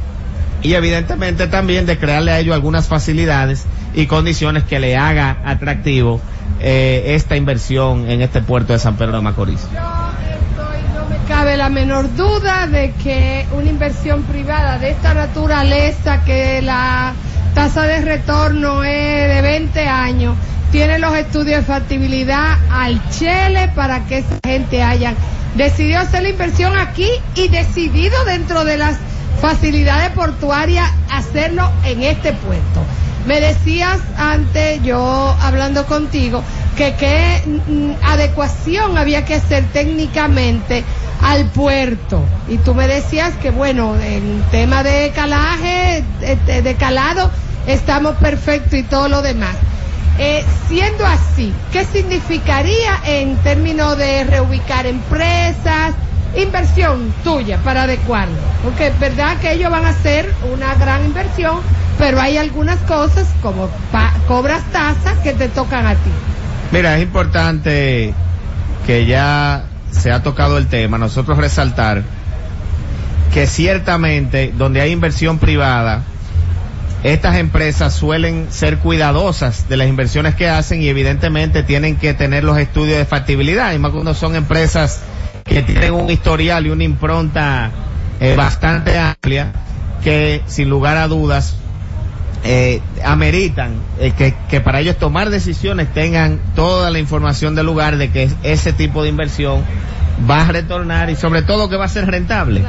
Speaker 26: y evidentemente también de crearle a ellos algunas facilidades y condiciones que le haga atractivo eh, esta inversión en este puerto de San Pedro de Macorís.
Speaker 16: No me cabe la menor duda de que una inversión privada de esta naturaleza, que la tasa de retorno es de 20 años, tiene los estudios de factibilidad al chele para que esa gente haya decidido hacer la inversión aquí y decidido dentro de las facilidades portuarias hacerlo en este puerto. Me decías antes, yo hablando contigo, que qué mm, adecuación había que hacer técnicamente al puerto. Y tú me decías que, bueno, en tema de calaje, de, de calado, estamos perfectos y todo lo demás. Eh, siendo así, ¿qué significaría en términos de reubicar empresas, inversión tuya para adecuarlo? Porque es verdad que ellos van a hacer una gran inversión, pero hay algunas cosas como cobras tasas que te tocan a ti.
Speaker 26: Mira, es importante que ya se ha tocado el tema, nosotros resaltar que ciertamente donde hay inversión privada, estas empresas suelen ser cuidadosas de las inversiones que hacen y evidentemente tienen que tener los estudios de factibilidad, y más cuando son empresas que tienen un historial y una impronta eh, bastante amplia, que sin lugar a dudas eh, ameritan eh, que, que para ellos tomar decisiones tengan toda la información del lugar de que es- ese tipo de inversión va a retornar y sobre todo que va a ser rentable.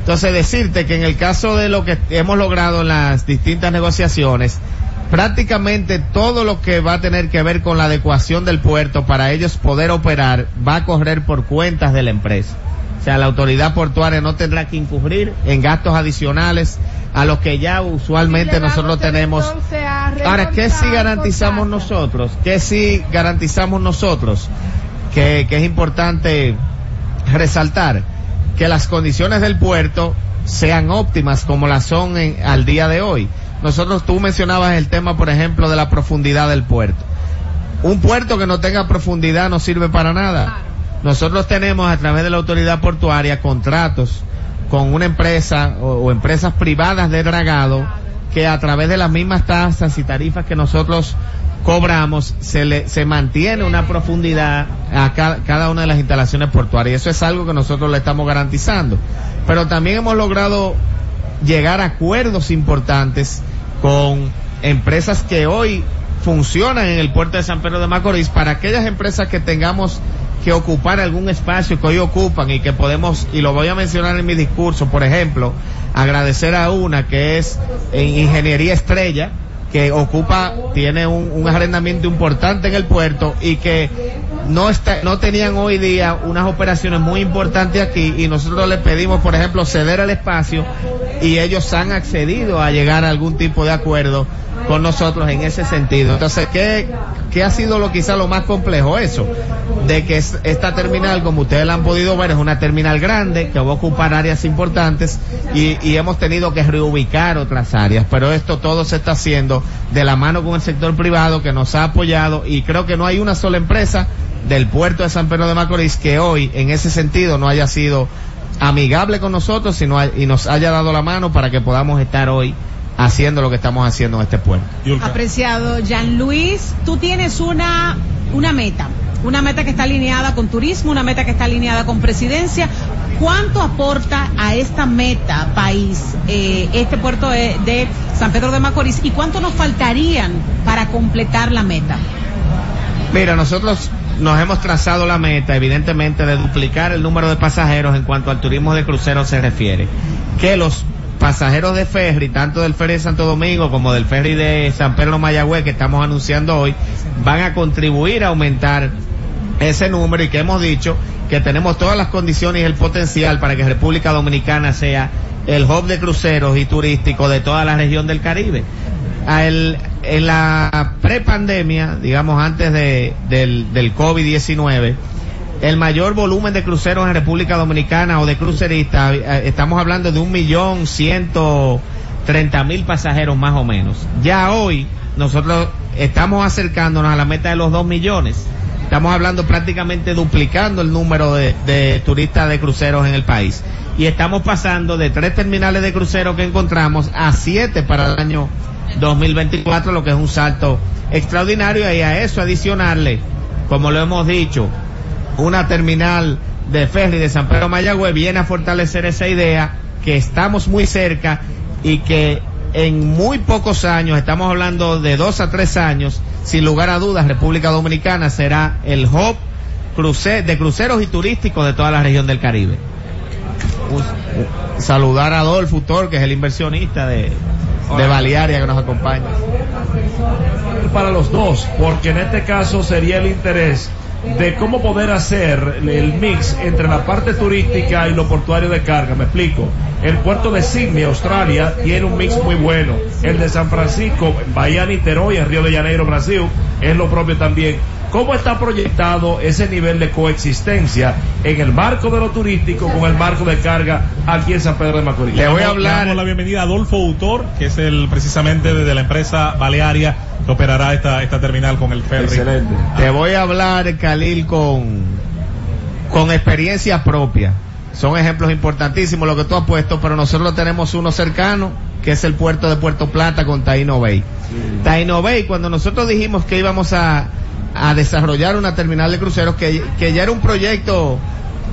Speaker 26: Entonces decirte que en el caso de lo que hemos logrado en las distintas negociaciones, prácticamente todo lo que va a tener que ver con la adecuación del puerto para ellos poder operar va a correr por cuentas de la empresa. O sea, la autoridad portuaria no tendrá que incurrir en gastos adicionales a los que ya usualmente nosotros tenemos. Ahora, ¿qué sí garantizamos nosotros? ¿Qué sí garantizamos nosotros? Que, que es importante resaltar que las condiciones del puerto sean óptimas como las son en- al día de hoy. Nosotros, tú mencionabas el tema, por ejemplo, de la profundidad del puerto. Un puerto que no tenga profundidad no sirve para nada. Nosotros tenemos a través de la autoridad portuaria contratos con una empresa o, o empresas privadas de dragado que a través de las mismas tasas y tarifas que nosotros cobramos se le se mantiene una profundidad a ca- cada una de las instalaciones portuarias y eso es algo que nosotros le estamos garantizando pero también hemos logrado llegar a acuerdos importantes con empresas que hoy funcionan en el puerto de San Pedro de Macorís para aquellas empresas que tengamos que ocupar algún espacio que hoy ocupan y que podemos, y lo voy a mencionar en mi discurso, por ejemplo, agradecer a una que es en Ingeniería Estrella, que ocupa, tiene un, un arrendamiento importante en el puerto y que no está, no tenían hoy día unas operaciones muy importantes aquí y nosotros les pedimos, por ejemplo, ceder el espacio y ellos han accedido a llegar a algún tipo de acuerdo con nosotros en ese sentido. Entonces, ¿qué, qué ha sido lo quizá lo más complejo? Eso, de que es- esta terminal, como ustedes la han podido ver, es una terminal grande que va a ocupar áreas importantes y, y hemos tenido que reubicar otras áreas, pero esto todo se está haciendo de la mano con el sector privado que nos ha apoyado y creo que no hay una sola empresa del puerto de San Pedro de Macorís que hoy en ese sentido no haya sido amigable con nosotros sino, y nos haya dado la mano para que podamos estar hoy haciendo lo que estamos haciendo en este puerto.
Speaker 3: Apreciado Jean Luis, tú tienes una, una meta, una meta que está alineada con turismo, una meta que está alineada con presidencia. ¿Cuánto aporta a esta meta país eh, este puerto de, de San Pedro de Macorís y cuánto nos faltarían para completar la meta?
Speaker 26: Mira, nosotros nos hemos trazado la meta, evidentemente, de duplicar el número de pasajeros en cuanto al turismo de crucero se refiere. Que los pasajeros de ferry, tanto del ferry de Santo Domingo como del ferry de San Pedro Mayagüez que estamos anunciando hoy, van a contribuir a aumentar ese número y que hemos dicho que tenemos todas las condiciones y el potencial para que República Dominicana sea el hub de cruceros y turístico de toda la región del Caribe. A el- en la prepandemia, digamos antes de, del, del COVID-19, el mayor volumen de cruceros en República Dominicana o de cruceristas, eh, estamos hablando de un millón ciento treinta mil pasajeros más o menos. Ya hoy nosotros estamos acercándonos a la meta de los dos millones. Estamos hablando prácticamente duplicando el número de, de turistas de cruceros en el país. Y estamos pasando de tres terminales de cruceros que encontramos a siete para el año 2024, lo que es un salto extraordinario. Y a eso adicionarle, como lo hemos dicho, una terminal de ferry de San Pedro Mayagüez viene a fortalecer esa idea que estamos muy cerca y que en muy pocos años, estamos hablando de dos a tres años, sin lugar a dudas, República Dominicana será el hub de cruceros y turísticos de toda la región del Caribe. Saludar a Adolfo Tor, que es el inversionista de, de Balearia que nos acompaña.
Speaker 5: para los dos, porque en este caso sería el interés de cómo poder hacer el mix entre la parte turística y lo portuario de carga. Me explico. El puerto de Sydney, Australia, tiene un mix muy bueno. El de San Francisco, Bahía Niterói, en Río de Janeiro, Brasil, es lo propio también. ¿Cómo está proyectado ese nivel de coexistencia en el marco de lo turístico con el marco de carga aquí en San Pedro de Macorís?
Speaker 2: Le damos la bienvenida a Adolfo Autor, que es el precisamente de la empresa Balearia que operará esta, esta terminal con el ferry.
Speaker 5: Excelente.
Speaker 26: Te voy a hablar, Khalil, con, con experiencia propia. Son ejemplos importantísimos lo que tú has puesto, pero nosotros tenemos uno cercano, que es el puerto de Puerto Plata con Taino Bay. Taino Bay, cuando nosotros dijimos que íbamos a, a desarrollar una terminal de cruceros, que, que ya era un proyecto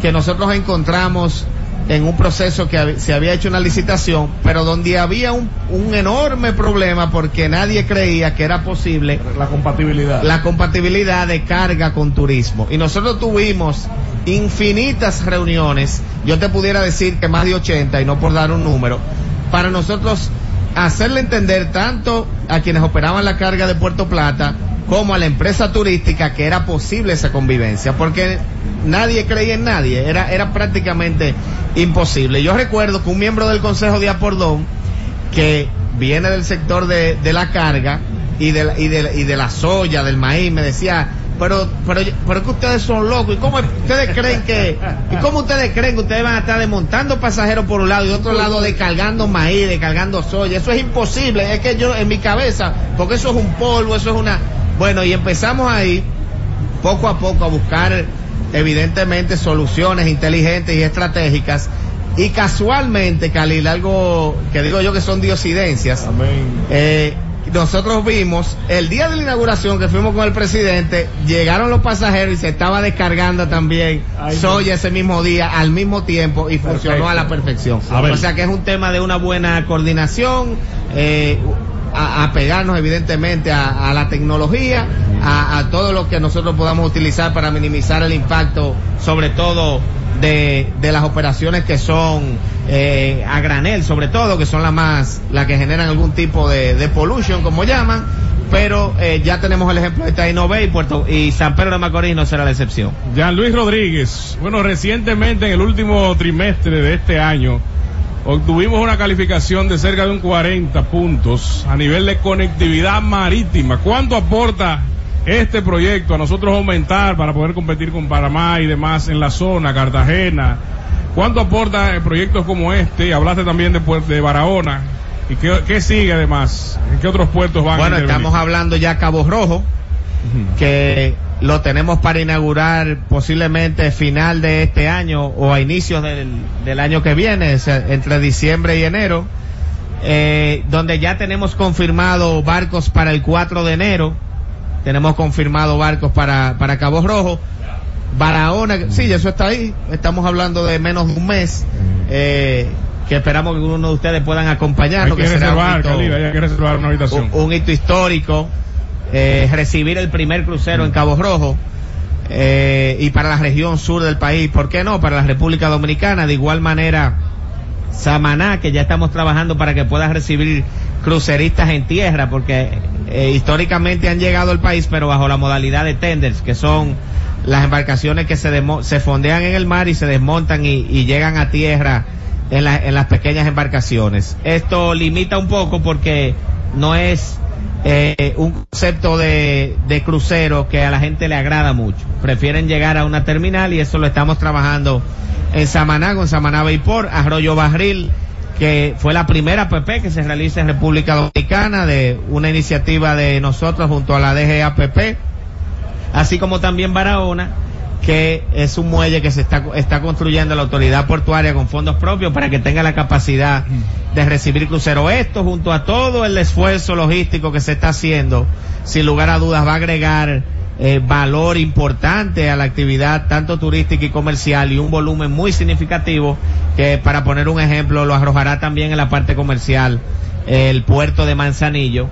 Speaker 26: que nosotros encontramos en un proceso que se había hecho una licitación, pero donde había un, un enorme problema porque nadie creía que era posible
Speaker 5: La compatibilidad.
Speaker 26: la compatibilidad de carga con turismo. Y nosotros tuvimos infinitas reuniones, yo te pudiera decir que más de 80, y no por dar un número, para nosotros hacerle entender tanto a quienes operaban la carga de Puerto Plata como a la empresa turística que era posible esa convivencia, porque nadie creía en nadie, era, era prácticamente imposible. Yo recuerdo que un miembro del Consejo de Apordón, que viene del sector de, de la carga y de, la- y, de, y de la soya, del maíz, me decía, pero, pero, pero es que ustedes son locos. ¿Y cómo ustedes creen que, y cómo ustedes creen que ustedes van a estar desmontando pasajeros por un lado y otro lado descargando maíz, descargando soya? Eso es imposible. Es que yo, en mi cabeza, porque eso es un polvo, eso es una, bueno, y empezamos ahí, poco a poco, a buscar, evidentemente, soluciones inteligentes y estratégicas. Y casualmente, Khalil, algo que digo yo que son diosidencias. Eh, nosotros vimos el día de la inauguración que fuimos con el presidente, llegaron los pasajeros y se estaba descargando también soya ese mismo día, al mismo tiempo, y funcionó a la perfección.
Speaker 2: A.
Speaker 26: O sea que es un tema de una buena coordinación, eh, a, pegarnos evidentemente a, a la tecnología, a, a todo lo que nosotros podamos utilizar para minimizar el impacto, sobre todo de, de las operaciones que son eh, a granel, sobre todo, que son las más, las que generan algún tipo de, de pollution, como llaman, pero eh, ya tenemos el ejemplo de Taino Bay Puerto, y San Pedro de Macorís no será la excepción.
Speaker 1: Jean Luis Rodríguez, bueno, recientemente en el último trimestre de este año, obtuvimos una calificación de cerca de un 40 puntos a nivel de conectividad marítima. ¿Cuánto aporta este proyecto a nosotros aumentar para poder competir con Panamá y demás en la zona, Cartagena? ¿Cuánto aporta proyectos como este? Hablaste también de, de Barahona. ¿Y qué, qué sigue además? ¿En qué otros puertos van
Speaker 26: Bueno,
Speaker 1: a
Speaker 26: estamos hablando ya Cabo Rojo, que lo tenemos para inaugurar posiblemente final de este año o a inicios del, del año que viene, o sea, entre diciembre y enero, eh, donde ya tenemos confirmado barcos para el 4 de enero, tenemos confirmado barcos para, para Cabo Rojo, Barahona, sí, eso está ahí, estamos hablando de menos de un mes, eh, que esperamos que uno de ustedes puedan
Speaker 1: Hay
Speaker 26: acompañarnos,
Speaker 1: que
Speaker 26: que será un
Speaker 1: reservar,
Speaker 26: hito-
Speaker 1: Khalil, hay que reservar una habitación.
Speaker 26: un, un hito histórico, eh, recibir el primer crucero en Cabo Rojo eh, y para la región sur del país, ¿por qué no? Para la República Dominicana, de igual manera Samaná, que ya estamos trabajando para que pueda recibir cruceristas en tierra, porque eh, históricamente han llegado al país, pero bajo la modalidad de tenders, que son las embarcaciones que se, se fondean en el mar y se desmontan y, y llegan a tierra en, la- en las pequeñas embarcaciones. Esto limita un poco porque no es eh, un concepto de, de crucero que a la gente le agrada mucho. Prefieren llegar a una terminal y eso lo estamos trabajando en Samaná, con Samaná Vapor, Arroyo Barril, que fue la primera PP que se realiza en República Dominicana de una iniciativa de nosotros junto a la DGAPP, así como también Barahona, que es un muelle que se está, está construyendo la autoridad portuaria con fondos propios para que tenga la capacidad de recibir cruceros. Esto, junto a todo el esfuerzo logístico que se está haciendo, sin lugar a dudas va a agregar eh, valor importante a la actividad tanto turística y comercial y un volumen muy significativo que para poner un ejemplo lo arrojará también en la parte comercial el puerto de Manzanillo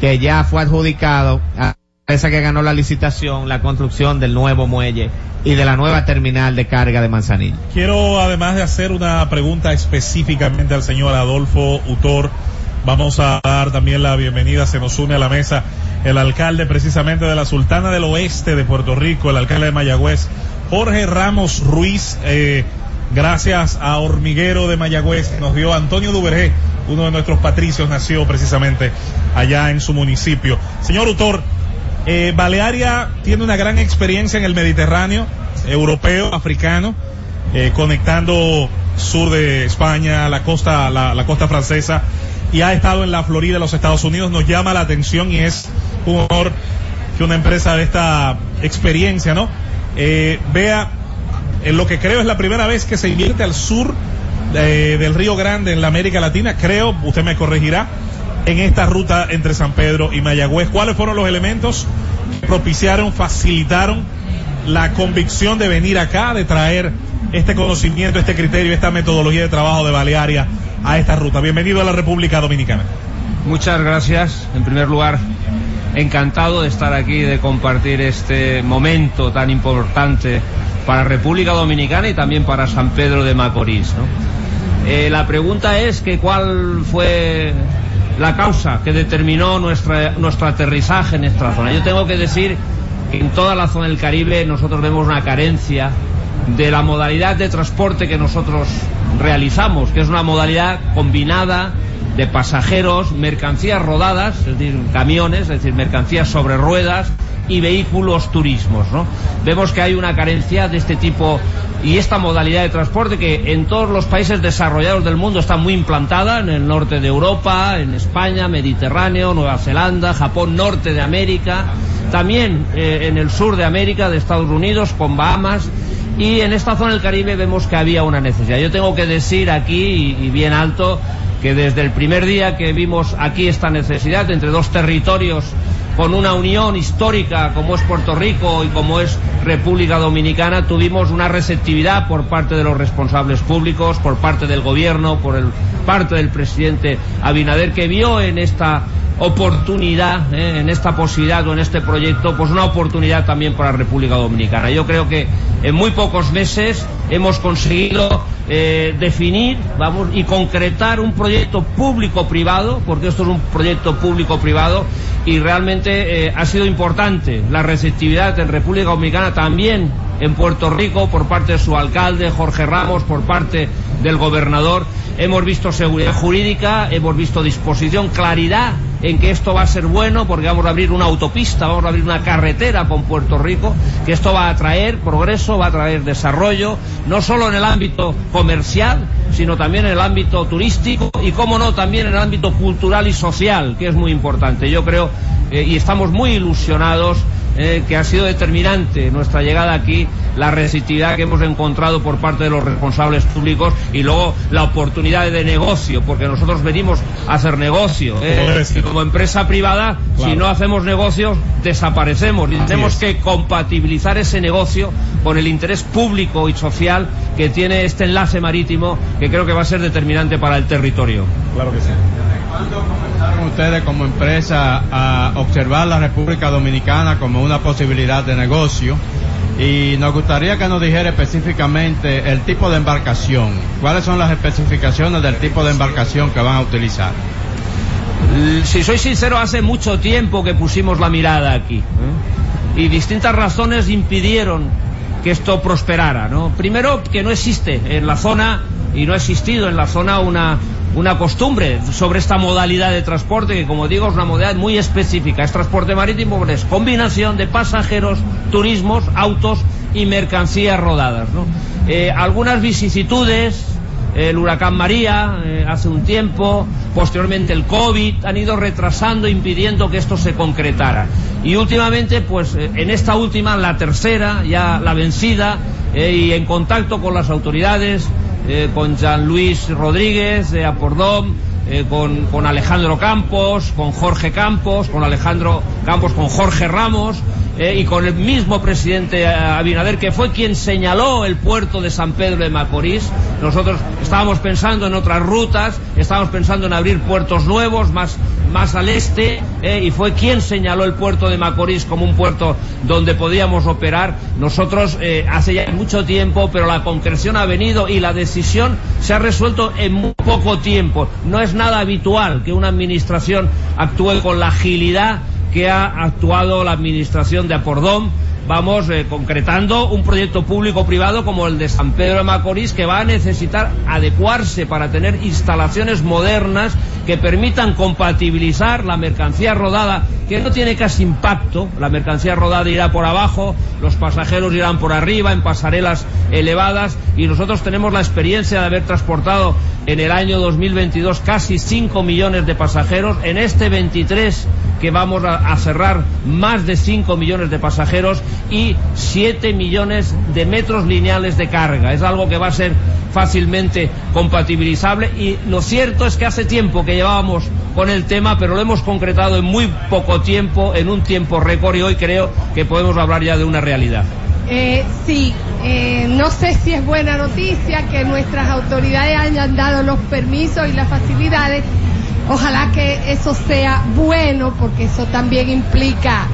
Speaker 26: que ya fue adjudicado a empresa que ganó la licitación la construcción del nuevo muelle y de la nueva terminal de carga de Manzanillo.
Speaker 2: Quiero, además de hacer una pregunta específicamente al señor Adolfo Utor, vamos a dar también la bienvenida, se nos une a la mesa el alcalde precisamente de la Sultana del Oeste de Puerto Rico, el alcalde de Mayagüez, Jorge Ramos Ruiz, eh, gracias a Hormiguero de Mayagüez, nos dio Antonio Duvergé, uno de nuestros patricios, nació precisamente allá en su municipio. Señor Utor, eh, Balearia tiene una gran experiencia en el Mediterráneo, europeo, africano, eh, conectando sur de España, la costa, la, costa francesa, y ha estado en la Florida los Estados Unidos. Nos llama la atención y es un honor que una empresa de esta experiencia, ¿no? Eh, vea, en lo que creo es la primera vez que se invierte al sur eh, del Río Grande en la América Latina, creo, usted me corregirá, en esta ruta entre San Pedro y Mayagüez. ¿Cuáles fueron los elementos que propiciaron, facilitaron la convicción de venir acá, de traer este conocimiento, este criterio, esta metodología de trabajo de Balearia a esta ruta? Bienvenido a la República Dominicana.
Speaker 28: Muchas gracias. En primer lugar, encantado de estar aquí, de compartir este momento tan importante para República Dominicana y también para San Pedro de Macorís. ¿no? Eh, la pregunta es que cuál fue la causa que determinó nuestro aterrizaje en esta zona. Yo tengo que decir que en toda la zona del Caribe nosotros vemos una carencia de la modalidad de transporte que nosotros realizamos, que es una modalidad combinada de pasajeros, mercancías rodadas, es decir, camiones, es decir, mercancías sobre ruedas y vehículos turismos, ¿no? Vemos que hay una carencia de este tipo y esta modalidad de transporte que en todos los países desarrollados del mundo está muy implantada, en el norte de Europa, en España, Mediterráneo, Nueva Zelanda, Japón, norte de América, también eh, en el sur de América, de Estados Unidos, con Bahamas, y en esta zona del Caribe vemos que había una necesidad. Yo tengo que decir aquí, y, y bien alto, que desde el primer día que vimos aquí esta necesidad entre dos territorios con una unión histórica como es Puerto Rico y como es República Dominicana, tuvimos una receptividad por parte de los responsables públicos, por parte del gobierno, por el, parte del presidente Abinader, que vio en esta oportunidad, eh, en esta posibilidad o en este proyecto, pues una oportunidad también para la República Dominicana. Yo creo que en muy pocos meses hemos conseguido eh, definir, y concretar un proyecto público-privado, porque esto es un proyecto público-privado, y realmente eh, ha sido importante la receptividad en República Dominicana también en Puerto Rico por parte de su alcalde Jorge Ramos, por parte del gobernador. Hemos visto seguridad jurídica, hemos visto disposición, claridad en que esto va a ser bueno porque vamos a abrir una autopista, vamos a abrir una carretera con Puerto Rico, que esto va a traer progreso, va a traer desarrollo, no solo en el ámbito comercial, sino también en el ámbito turístico y, como no, también en el ámbito cultural y social, que es muy importante. Yo creo, eh, y estamos muy ilusionados, eh, que ha sido determinante nuestra llegada aquí, la receptividad que hemos encontrado por parte de los responsables públicos y luego la oportunidad de negocio, porque nosotros venimos a hacer negocio. eh, y como empresa privada, si no hacemos negocios, desaparecemos. Y tenemos que compatibilizar ese negocio con el interés público y social que tiene este enlace marítimo, que creo que va a ser determinante para el territorio.
Speaker 27: Claro que sí.
Speaker 4: Ustedes como empresa a observar la República Dominicana como una posibilidad de negocio y nos gustaría que nos dijera específicamente el tipo de embarcación. ¿Cuáles son las especificaciones del tipo de embarcación que van a utilizar?
Speaker 28: L- Si soy sincero, hace mucho tiempo que pusimos la mirada aquí. ¿eh? Y distintas razones impidieron que esto prosperara. ¿no? Primero, que no existe en la zona, y no ha existido en la zona una, una costumbre sobre esta modalidad de transporte, que como digo es una modalidad muy específica. Es transporte marítimo, es combinación de pasajeros, turismos, autos y mercancías rodadas. ¿no? Eh, algunas vicisitudes, el huracán María eh, hace un tiempo, posteriormente el COVID, han ido retrasando, impidiendo que esto se concretara. Y últimamente, pues eh, en esta última, la tercera, ya la vencida, y en contacto con las autoridades, eh, con Jean Luis Rodríguez de Apordón, eh, con Alejandro Campos, con Jorge Campos, con Alejandro Campos, con Jorge Ramos eh, y con el mismo presidente eh, Abinader, que fue quien señaló el puerto de San Pedro de Macorís. Nosotros estábamos pensando en otras rutas, estábamos pensando en abrir puertos nuevos, más, más al este, eh, y fue quien señaló el puerto de Macorís como un puerto donde podíamos operar. Nosotros hace ya mucho tiempo, pero la concreción ha venido y la decisión se ha resuelto en muy poco tiempo. No es nada habitual que una administración actúe con la agilidad que ha actuado la administración de Apordón. Vamos eh, concretando un proyecto público-privado como el de San Pedro de Macorís que va a necesitar adecuarse para tener instalaciones modernas que permitan compatibilizar la mercancía rodada, que no tiene casi impacto. La mercancía rodada irá por abajo, los pasajeros irán por arriba en pasarelas elevadas y nosotros tenemos la experiencia de haber transportado en el año 2022 casi 5 millones de pasajeros. En este 23 que vamos a, cerrar más de 5 millones de pasajeros y 7 millones de metros lineales de carga. Es algo que va a ser fácilmente compatibilizable y lo cierto es que hace tiempo que llevábamos con el tema, pero lo hemos concretado en muy poco tiempo, en un tiempo récord y hoy creo que podemos hablar ya de una realidad.
Speaker 16: Eh, sí, eh, no sé si es buena noticia que nuestras autoridades hayan dado los permisos y las facilidades. Ojalá que eso sea bueno, porque eso también implica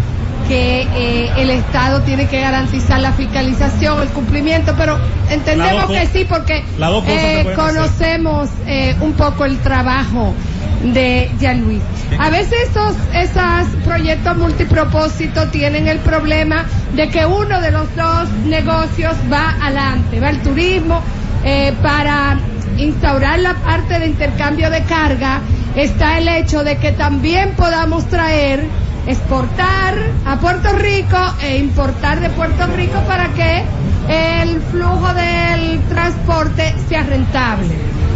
Speaker 16: que eh, el Estado tiene que garantizar la fiscalización, el cumplimiento, pero entendemos que sí, porque eh, conocemos eh, un poco el trabajo de Jean Luis. A veces esos, esos proyectos multipropósitos tienen el problema de que uno de los dos negocios va adelante, va el turismo eh, para instaurar la parte de intercambio de carga está el hecho de que también podamos traer, exportar a Puerto Rico e importar de Puerto Rico para que el flujo del transporte sea rentable.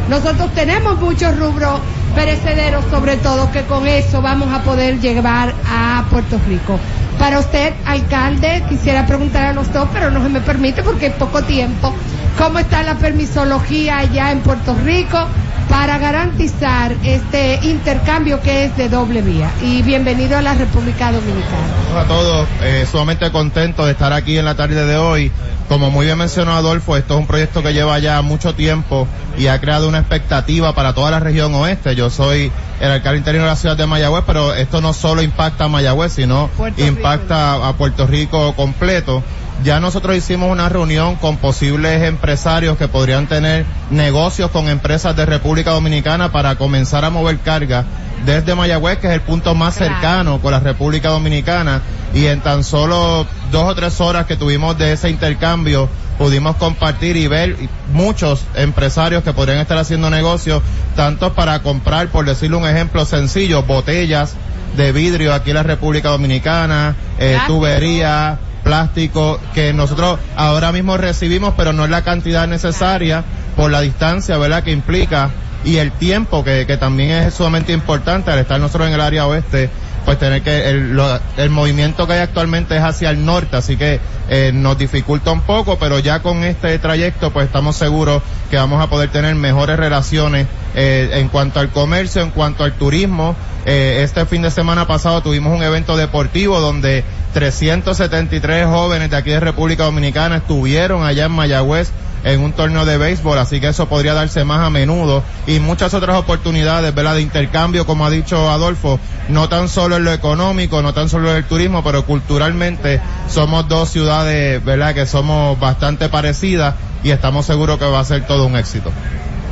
Speaker 16: Nosotros tenemos muchos rubros perecederos, sobre todo, que con eso vamos a poder llevar a Puerto Rico. Para usted, alcalde, quisiera preguntar a los dos, pero no se me permite porque es poco tiempo. ¿Cómo está la permisología allá en Puerto Rico para garantizar este intercambio que es de doble vía? Y bienvenido a la República Dominicana.
Speaker 29: Hola a todos, eh, sumamente contento de estar aquí en la tarde de hoy. Como muy bien mencionó Adolfo, esto es un proyecto que lleva ya mucho tiempo y ha creado una expectativa para toda la región oeste. Yo soy el alcalde interino de la ciudad de Mayagüez, pero esto no solo impacta a Mayagüez, sino impacta a Puerto Rico completo. Ya nosotros hicimos una reunión con posibles empresarios que podrían tener negocios con empresas de República Dominicana para comenzar a mover carga desde Mayagüez, que es el punto más cercano con la República Dominicana, y en tan solo dos o tres horas que tuvimos de ese intercambio, pudimos compartir y ver muchos empresarios que podrían estar haciendo negocios, tanto para comprar, por decirle un ejemplo sencillo, botellas de vidrio aquí en la República Dominicana, eh, tubería, plástico, que nosotros ahora mismo recibimos, pero no es la cantidad necesaria por la distancia, ¿verdad?, que implica y el tiempo que, que también es sumamente importante al estar nosotros en el área oeste pues tener que el, lo- el movimiento que hay actualmente es hacia el norte, así que eh, nos dificulta un poco, pero ya con este trayecto pues estamos seguros que vamos a poder tener mejores relaciones eh, en cuanto al comercio, en cuanto al turismo. Eh, este fin de semana pasado tuvimos un evento deportivo donde 373 jóvenes de aquí de República Dominicana estuvieron allá en Mayagüez en un torneo de béisbol, así que eso podría darse más a menudo y muchas otras oportunidades, ¿verdad? De intercambio, como ha dicho Adolfo, no tan solo en lo económico, no tan solo en el turismo, pero culturalmente somos dos ciudades, ¿verdad? Que somos bastante parecidas y estamos seguros que va a ser todo un éxito.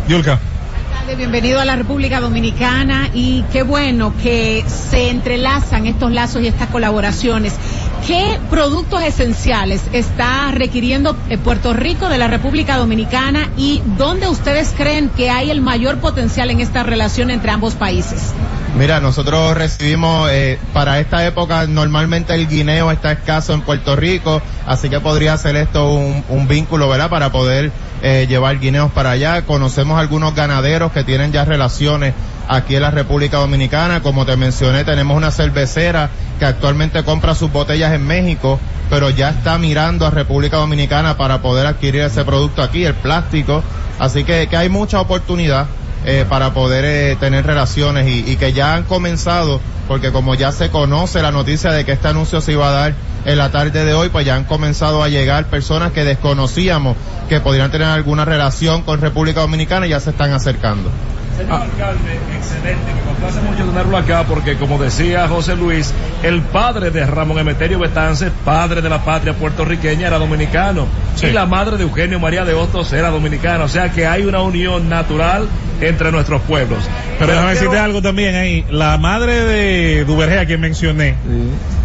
Speaker 2: Yulka.
Speaker 3: Bienvenido a la República Dominicana y qué bueno que se entrelazan estos lazos y estas colaboraciones. ¿Qué productos esenciales está requiriendo eh, Puerto Rico de la República Dominicana y dónde ustedes creen que hay el mayor potencial en esta relación entre ambos países?
Speaker 29: Mira, nosotros recibimos, eh, para esta época normalmente el guineo está escaso en Puerto Rico, así que podría ser esto un, un vínculo, ¿verdad? Para poder eh, llevar guineos para allá. Conocemos algunos ganaderos que tienen ya relaciones aquí en la República Dominicana. Como te mencioné, tenemos una cervecera que actualmente compra sus botellas en México, pero ya está mirando a República Dominicana para poder adquirir ese producto aquí, el plástico. Así que, que hay mucha oportunidad eh, para poder eh, tener relaciones y, y que ya han comenzado, porque como ya se conoce la noticia de que este anuncio se iba a dar en la tarde de hoy, pues ya han comenzado a llegar personas que desconocíamos que podrían tener alguna relación con República Dominicana y ya se están acercando.
Speaker 5: Señor alcalde, excelente, me complace mucho tenerlo acá porque como decía José Luis, el padre de Ramón Emeterio Betances, padre de la patria puertorriqueña, era dominicano y la madre de Eugenio María de Hostos era dominicana, o sea que hay una unión natural entre nuestros pueblos.
Speaker 2: Pero déjame
Speaker 5: quiero-
Speaker 2: decirte algo también ahí. La madre de Duvergé, a quien mencioné,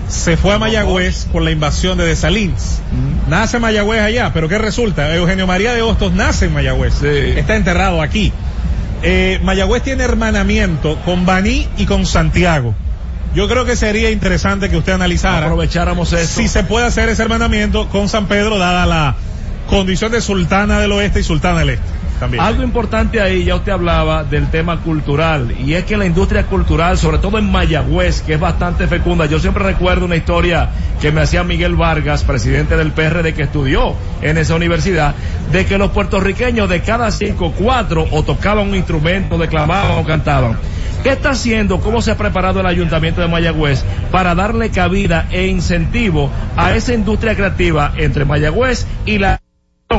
Speaker 2: se fue a Mayagüez por la invasión de Desalins. Nace Mayagüez allá, pero ¿qué resulta? Eugenio María de Hostos nace en Mayagüez. Está enterrado aquí. Eh, Mayagüez tiene hermanamiento con Baní y con Santiago. Yo creo que sería interesante que usted analizara.
Speaker 5: Aprovecháramos.
Speaker 2: Si se puede hacer ese hermanamiento con San Pedro, dada la condición de sultana del oeste y sultana del este.
Speaker 5: Algo importante ahí, ya usted hablaba del tema cultural, y es que la industria cultural, sobre todo en Mayagüez, que es bastante fecunda, yo siempre recuerdo una historia que me hacía Miguel Vargas, presidente del PRD, que estudió en esa universidad, de que los puertorriqueños de cada cinco, cuatro, o tocaban un instrumento, declamaban o cantaban. ¿Qué está haciendo? ¿Cómo se ha preparado el ayuntamiento de Mayagüez para darle cabida e incentivo a esa industria creativa entre Mayagüez y la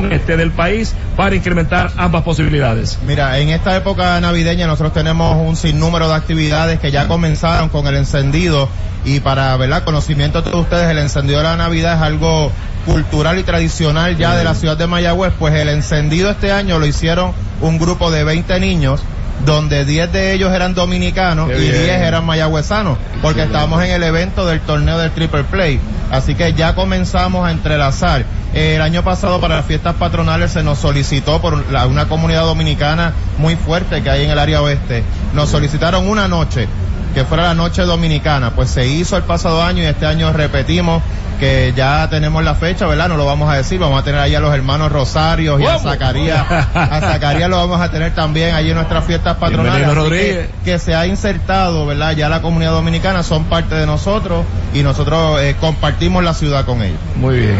Speaker 5: este del país para incrementar ambas posibilidades.
Speaker 29: Mira, en esta época navideña nosotros tenemos un sinnúmero de actividades que ya comenzaron con el encendido y para, ¿verdad? Conocimiento de todos ustedes, el encendido de la Navidad es algo cultural y tradicional ya de la ciudad de Mayagüez, pues el encendido este año lo hicieron un grupo de 20 niños donde 10 de ellos eran dominicanos
Speaker 5: Qué
Speaker 29: y
Speaker 5: bien.
Speaker 29: 10 eran mayagüezanos, porque estábamos en el evento del torneo del Triple Play. Así que ya comenzamos a entrelazar. El año pasado para las fiestas patronales se nos solicitó por la- una comunidad dominicana muy fuerte que hay en el área oeste nos solicitaron una noche que fuera la noche dominicana, pues se hizo el pasado año y este año repetimos que ya tenemos la fecha, ¿verdad? No lo vamos a decir, vamos a tener ahí a los hermanos Rosarios y a Zacarías, a Zacarías lo vamos a tener también allí en nuestras fiestas patronales. Que, que se ha insertado, ¿verdad? Ya la comunidad dominicana son parte de nosotros y nosotros eh, compartimos la ciudad con ellos.
Speaker 5: Muy bien.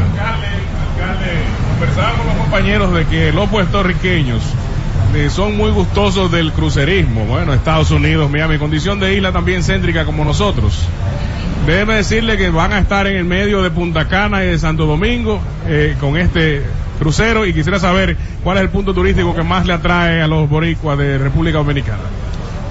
Speaker 1: Conversaba con los compañeros de que los puertorriqueños son muy gustosos del crucerismo. Bueno, Estados Unidos, Miami, condición de isla también céntrica como nosotros. Déjeme decirle que van a estar en el medio de Punta Cana y de Santo Domingo eh, con este crucero y quisiera saber cuál es el punto turístico que más le atrae a los boricuas de República Dominicana.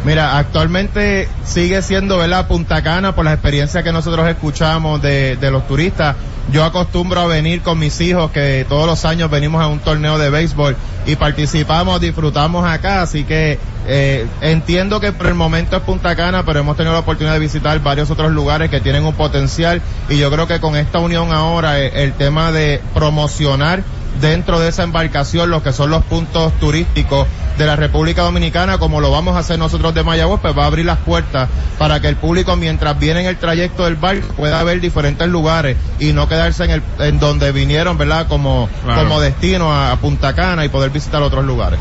Speaker 29: Mira, actualmente sigue siendo, ¿verdad? Punta Cana por las experiencias que nosotros escuchamos de, de los turistas. Yo acostumbro a venir con mis hijos que todos los años venimos a un torneo de béisbol y participamos, disfrutamos acá, así que eh, entiendo que por el momento es Punta Cana, pero hemos tenido la oportunidad de visitar varios otros lugares que tienen un potencial y yo creo que con esta unión ahora eh, el tema de promocionar dentro de esa embarcación lo que son los puntos turísticos de la República Dominicana, como lo vamos a hacer nosotros de Mayagüez, pues va a abrir las puertas para que el público mientras viene en el trayecto del barco pueda ver diferentes lugares y no quedarse en el en donde vinieron, ¿verdad? Como
Speaker 27: Claro.
Speaker 29: como destino a, a Punta Cana y poder visitar otros lugares.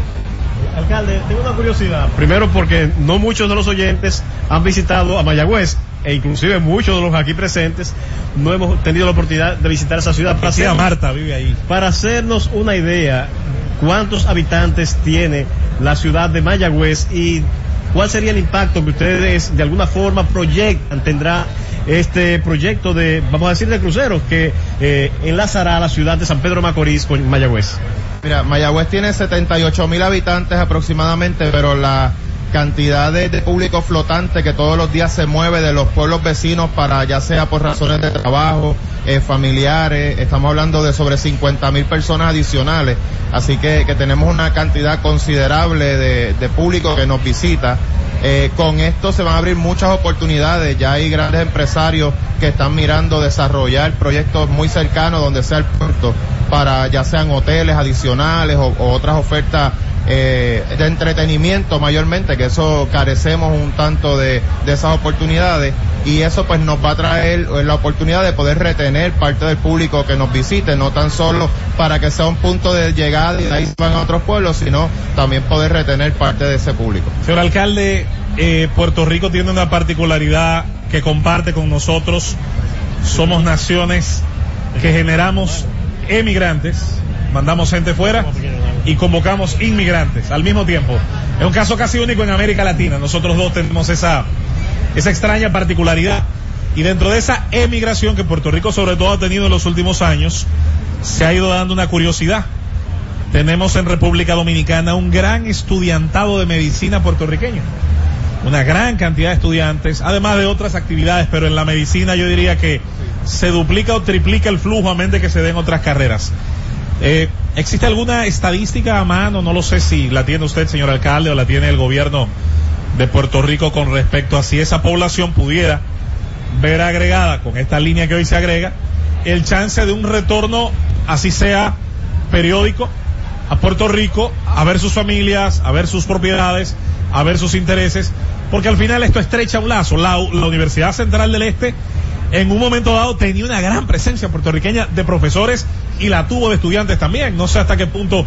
Speaker 27: Alcalde, tengo una curiosidad. Primero porque no muchos de los oyentes han visitado a Mayagüez e inclusive muchos de los aquí presentes no hemos tenido la oportunidad de visitar esa ciudad.
Speaker 2: Tía
Speaker 27: hacernos-
Speaker 2: Marta vive ahí.
Speaker 27: Para hacernos una idea, ¿cuántos habitantes tiene la ciudad de Mayagüez y cuál sería el impacto que ustedes de alguna forma proyectan? ¿Tendrá este proyecto de, vamos a decir, de cruceros que eh, enlazará a la ciudad de San Pedro Macorís con Mayagüez?
Speaker 29: Mira, Mayagüez tiene 78 mil habitantes aproximadamente, pero la cantidad de, público flotante que todos los días se mueve de los pueblos vecinos para ya sea por razones de trabajo, eh, familiares, estamos hablando de sobre 50 mil personas adicionales, así que, que tenemos una cantidad considerable de, de público que nos visita. Eh, con esto se van a abrir muchas oportunidades, ya hay grandes empresarios que están mirando desarrollar proyectos muy cercanos donde sea el puerto para ya sean hoteles adicionales o, o otras ofertas eh, de entretenimiento mayormente, que eso carecemos un tanto de, de esas oportunidades y eso pues nos va a traer la oportunidad de poder retener parte del público que nos visite, no tan solo para que sea un punto de llegada y de ahí van a otros pueblos, sino también poder retener parte de ese público.
Speaker 2: Señor alcalde, eh, Puerto Rico tiene una particularidad que comparte con nosotros. Somos naciones que generamos emigrantes, mandamos gente fuera y convocamos inmigrantes al mismo tiempo. Es un caso casi único en América Latina. Nosotros dos tenemos esa, esa extraña particularidad. Y dentro de esa emigración que Puerto Rico sobre todo ha tenido en los últimos años, se ha ido dando una curiosidad. Tenemos en República Dominicana un gran estudiantado de medicina puertorriqueño. Una gran cantidad de estudiantes, además de otras actividades, pero en la medicina yo diría que se duplica o triplica el flujo a mente que se den otras carreras. Eh, ¿Existe alguna estadística a mano? No lo sé si la tiene usted, señor alcalde, o la tiene el gobierno de Puerto Rico con respecto a si esa población pudiera ver agregada con esta línea que hoy se agrega el chance de un retorno, así sea periódico, a Puerto Rico, a ver sus familias, a ver sus propiedades, a ver sus intereses, porque al final esto estrecha un lazo. La, la Universidad Central del Este en un momento dado tenía una gran presencia puertorriqueña de profesores y la tuvo de estudiantes también. No sé hasta qué punto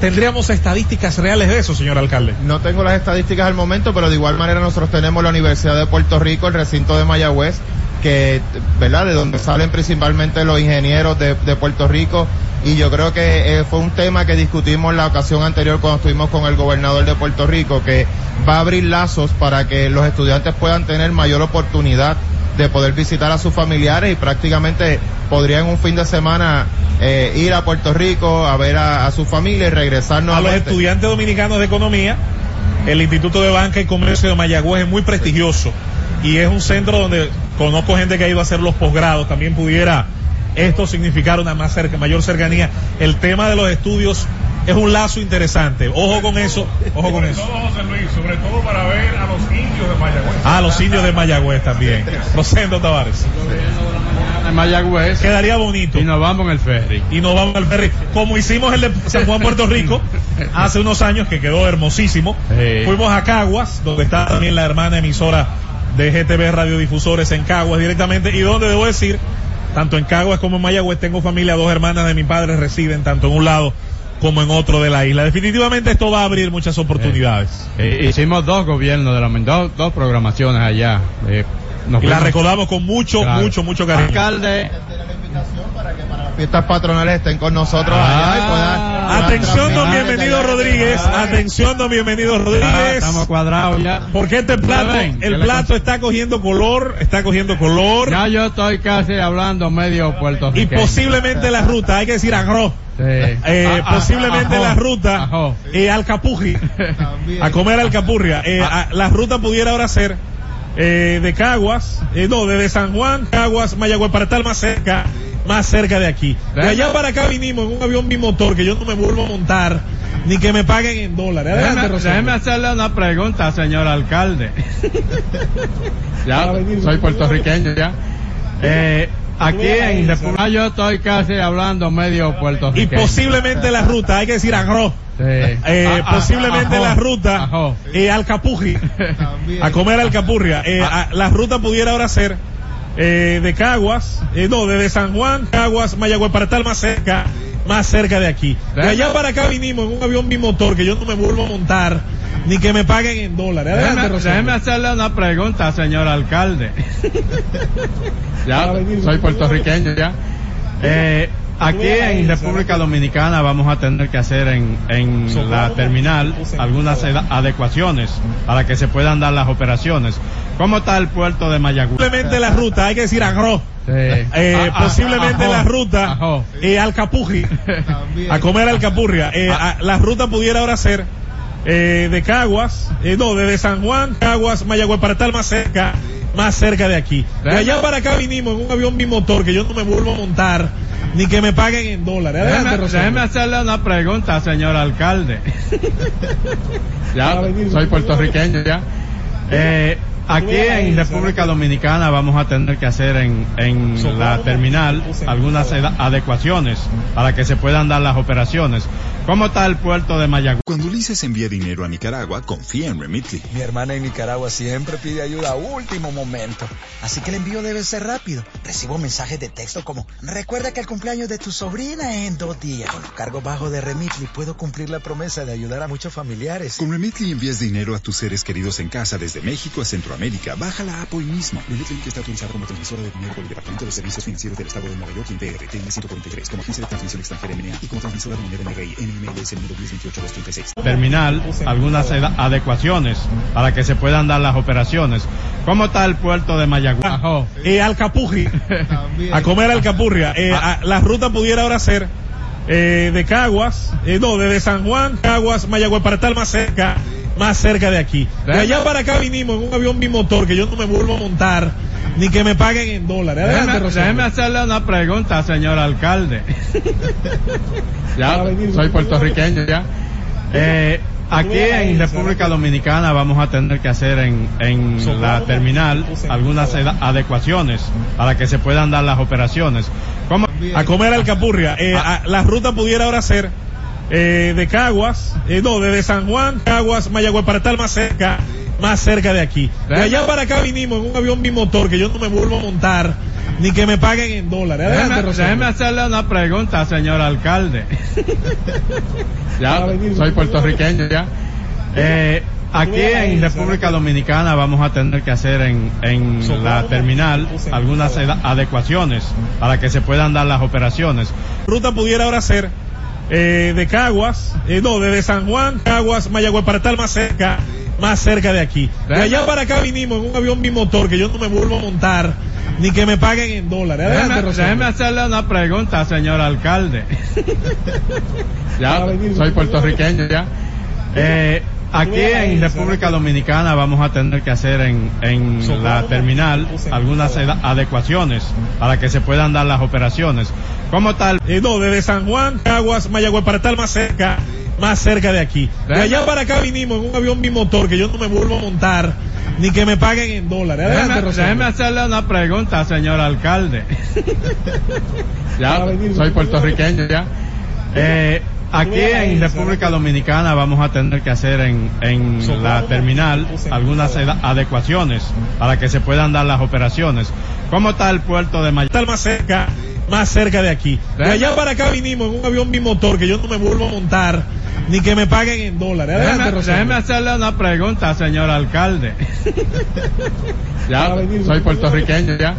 Speaker 2: tendríamos estadísticas reales de eso, señor alcalde.
Speaker 29: No tengo las estadísticas al momento, pero de igual manera nosotros tenemos la Universidad de Puerto Rico, el recinto de Mayagüez, que, ¿verdad? De donde salen principalmente los ingenieros de, Puerto Rico. Y yo creo que eh, fue un tema que discutimos la ocasión anterior cuando estuvimos con el gobernador de Puerto Rico, que va a abrir lazos para que los estudiantes puedan tener mayor oportunidad de poder visitar a sus familiares y prácticamente podrían un fin de semana eh, ir a Puerto Rico a ver a, a su familia y regresar
Speaker 2: A los estudiantes dominicanos de economía, el Instituto de Banca y Comercio de Mayagüez es muy prestigioso y es un centro donde conozco gente que ha ido a hacer los posgrados, también pudiera esto significar una más cerca, mayor cercanía. El tema de los estudios es un lazo interesante. Ojo con eso, ojo con eso.
Speaker 1: José Luis, sobre todo para ver a los indios de Mayagüez.
Speaker 2: Ah, los indios de Mayagüez también. Rosendo Tavares.
Speaker 4: en Mayagüez.
Speaker 2: Quedaría bonito.
Speaker 4: Y nos vamos en el ferry.
Speaker 2: Y nos vamos al ferry. Como hicimos el de San Juan, Puerto Rico, hace unos años que quedó hermosísimo.
Speaker 4: Sí.
Speaker 2: Fuimos a Caguas, donde está también la hermana emisora de GTV Radiodifusores en Caguas directamente. Y donde debo decir, tanto en Caguas como en Mayagüez tengo familia, dos hermanas de mi padre residen tanto en un lado como en otro de la isla. Definitivamente esto va a abrir muchas oportunidades.
Speaker 4: Eh, hicimos dos gobiernos de la dos, dos programaciones allá. Eh, nos
Speaker 2: y la recordamos con mucho,
Speaker 4: Claro.
Speaker 2: mucho, mucho cariño.
Speaker 4: Alcalde,
Speaker 29: Fiestas patronales estén con nosotros allá y puedan- puedan
Speaker 2: Atención, don bienvenido. Rodríguez. Atención, don bienvenido
Speaker 4: Ah,
Speaker 2: Rodríguez.
Speaker 4: estamos cuadrados ya.
Speaker 2: Porque este plato,
Speaker 4: ven,
Speaker 2: el
Speaker 4: que
Speaker 2: plato está cogiendo color, está cogiendo color.
Speaker 4: Ya yo estoy casi hablando medio
Speaker 2: Y
Speaker 4: puertorriqueño.
Speaker 2: posiblemente la ruta, hay que decir agro.
Speaker 4: Sí.
Speaker 2: Eh,
Speaker 4: ah,
Speaker 2: posiblemente la ruta eh, alcapurri a comer alcapurria eh,
Speaker 4: Ah.
Speaker 2: a- la ruta pudiera ahora ser eh, de Caguas eh, no desde San Juan Caguas Mayagüez para estar más cerca más cerca de aquí de allá para acá vinimos en un avión bimotor que yo no me vuelvo a montar ni que me paguen en dólares adelante
Speaker 4: Déjeme, hacerle una pregunta, señor alcalde. ya, soy puertorriqueño ya. Eh, aquí en República yo estoy casi hablando medio
Speaker 2: y
Speaker 4: puertorriqueño.
Speaker 2: posiblemente la ruta hay que decir agro
Speaker 4: Sí.
Speaker 2: Eh, posiblemente la ruta eh, alcapurri. A comer alcapurria. Eh,
Speaker 4: Ah.
Speaker 2: a- la ruta pudiera ahora ser eh, de Caguas eh, no desde San Juan Caguas Mayagüez para estar más cerca más cerca de aquí. De allá para acá vinimos en un avión bimotor que yo no me vuelvo a montar ni que me paguen en dólares adelante
Speaker 4: Déjeme, hacerle una pregunta, señor alcalde. ya, soy puertorriqueño ya. Eh, aquí en República Dominicana vamos a tener que hacer en, en la terminal algunas adecuaciones para que se puedan dar las operaciones. ¿Cómo está el puerto de Mayagüez?
Speaker 2: posiblemente la ruta hay que decir agro
Speaker 4: Sí.
Speaker 2: Eh,
Speaker 4: Ah, ah,
Speaker 2: posiblemente
Speaker 4: ajó,
Speaker 2: la ruta eh, alcapurri a comer alcapurria eh,
Speaker 4: Ah.
Speaker 2: a- la ruta pudiera ahora ser eh, de Caguas eh, no desde San Juan Caguas Mayagüez para estar más cerca más cerca de aquí. De allá para acá vinimos en un avión bimotor que yo no me vuelvo a montar ni que me paguen en dólares. Adelante
Speaker 4: Déjeme, déjeme hacerle una pregunta, señor alcalde. ya, soy puertorriqueño ya. Eh, aquí en República Dominicana vamos a tener que hacer en, en la terminal algunas adecuaciones para que se puedan dar las operaciones. ¿Cómo está el puerto de Mayagüez?
Speaker 9: Cuando Ulises envía dinero a Nicaragua, confía en Remitly.
Speaker 11: Mi hermana en Nicaragua siempre pide ayuda a último momento. Así que el envío debe ser rápido. Recibo mensajes de texto como, recuerda que el cumpleaños de tu sobrina es en dos días. Con los cargos bajos de Remitly puedo cumplir la promesa de ayudar a muchos familiares.
Speaker 9: Con Remitly envías dinero a tus seres queridos en casa desde México a Centroamérica. Baja la app hoy mismo. Remitly que está autorizado como transmisora de dinero por el Departamento de Servicios Financieros del Estado de Nueva York y PRTN 143 como agencia de transmisión extranjera MNA y como transmisora de moneda NRI NMLS número 1028-236.
Speaker 4: terminal algunas adecuaciones para que se puedan dar las operaciones. ¿Cómo está el puerto de Mayagüez? Ajó.
Speaker 2: eh, alcapurri a comer alcapurria eh, a- la ruta pudiera ahora ser eh, de Caguas eh, no desde San Juan Caguas Mayagüez para estar más cerca más cerca de aquí de allá para acá vinimos en un avión bimotor que yo no me vuelvo a montar ni que me paguen en dólares adelante
Speaker 4: Déjeme, hacerle una pregunta, señor alcalde. ya, soy puertorriqueño ya. Eh, aquí en República Dominicana vamos a tener que hacer en, en la terminal algunas adecuaciones para que se puedan dar las operaciones. ¿Cómo?
Speaker 2: A comer alcapurria. Eh, a- la ruta pudiera ahora ser eh, de Caguas eh, no desde San Juan Caguas Mayagüez para estar más cerca más cerca de aquí. De allá para acá vinimos en un avión bimotor que yo no me vuelvo a montar ni que me paguen en dólares. Adelante
Speaker 4: déjeme hacerle una pregunta, señor alcalde. ya, soy puertorriqueño ya. Eh, aquí en República Dominicana vamos a tener que hacer en, en la terminal algunas adecuaciones para que se puedan dar las operaciones.
Speaker 2: ruta pudiera ahora ser eh, de Caguas eh, no desde San Juan Caguas Mayagüez para estar más cerca más cerca de aquí. De allá para acá vinimos en un avión bimotor que yo no me vuelvo a montar ni que me paguen en dólares. Adelante
Speaker 4: Déjeme, déjeme hacerle una pregunta, señor alcalde. ya, soy puertorriqueño ya. Eh, aquí en República Dominicana vamos a tener que hacer en, en la terminal algunas adecuaciones para que se puedan dar las operaciones. ¿Cómo
Speaker 2: Eh, no, desde San Juan, Caguas, Mayagüez, para estar más cerca, más cerca de aquí. De allá para acá vinimos en un avión bimotor que yo no me vuelvo a montar ni que me paguen en dólares. Adelante,
Speaker 30: Déjeme,
Speaker 2: Rosario.
Speaker 30: déjeme hacerle una pregunta, señor alcalde. ya, soy puertorriqueño ya. Eh, aquí en República Dominicana vamos a tener que hacer en, en la terminal algunas adecuaciones para que se puedan dar las operaciones. ¿Cómo está el puerto de Miami?
Speaker 2: Está más cerca, más cerca de aquí. De allá para acá vinimos en un avión bimotor que yo no me vuelvo a montar, ni que me paguen en dólares. Adelante,
Speaker 30: Déjeme, déjeme hacerle una pregunta, señor alcalde. ya, soy puertorriqueño ya.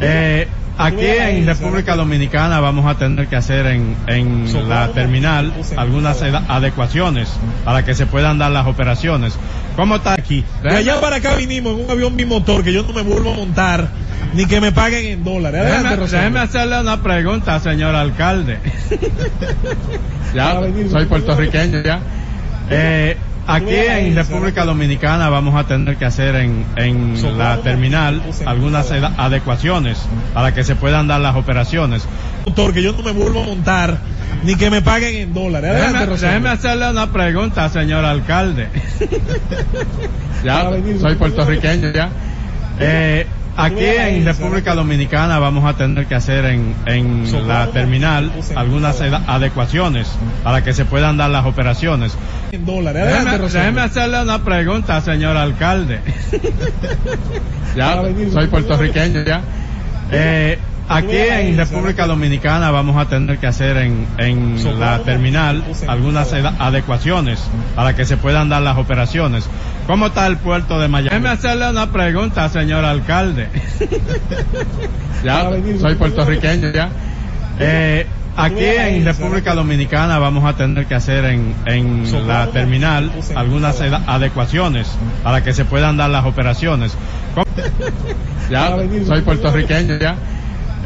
Speaker 30: Eh, aquí en República Dominicana vamos a tener que hacer en, en la terminal algunas adecuaciones para que se puedan dar las operaciones. ¿Cómo está aquí?
Speaker 2: De allá para acá vinimos en un avión bimotor que yo no me vuelvo a montar, ni que me paguen en dólares. Adelante,
Speaker 30: Déjeme, déjeme hacerle una pregunta, señor alcalde. ya, soy puertorriqueño ya. Eh, aquí en República Dominicana vamos a tener que hacer en, en la terminal algunas adecuaciones para que se puedan dar las operaciones.
Speaker 2: Que yo no me vuelvo a montar, ni que me paguen en dólares. Adelante,
Speaker 30: Déjeme,
Speaker 2: Rosario.
Speaker 30: déjeme hacerle una pregunta, señor alcalde. ya, soy puertorriqueño ya. Eh, aquí en República Dominicana vamos a tener que hacer en, en la terminal algunas adecuaciones para que se puedan dar las operaciones. Déjeme, hacerle una pregunta, señor alcalde. ya, soy puertorriqueño ya. Eh, aquí en República Dominicana vamos a tener que hacer en, en la terminal algunas adecuaciones para que se puedan dar las operaciones. ¿Cómo está el puerto de Miami? Déjeme hacerle una pregunta, señor alcalde. ya, soy puertorriqueño ya. Eh, aquí en República Dominicana vamos a tener que hacer en, en la terminal algunas adecuaciones para que se puedan dar las operaciones. ¿Cómo- ya, soy puertorriqueño ya.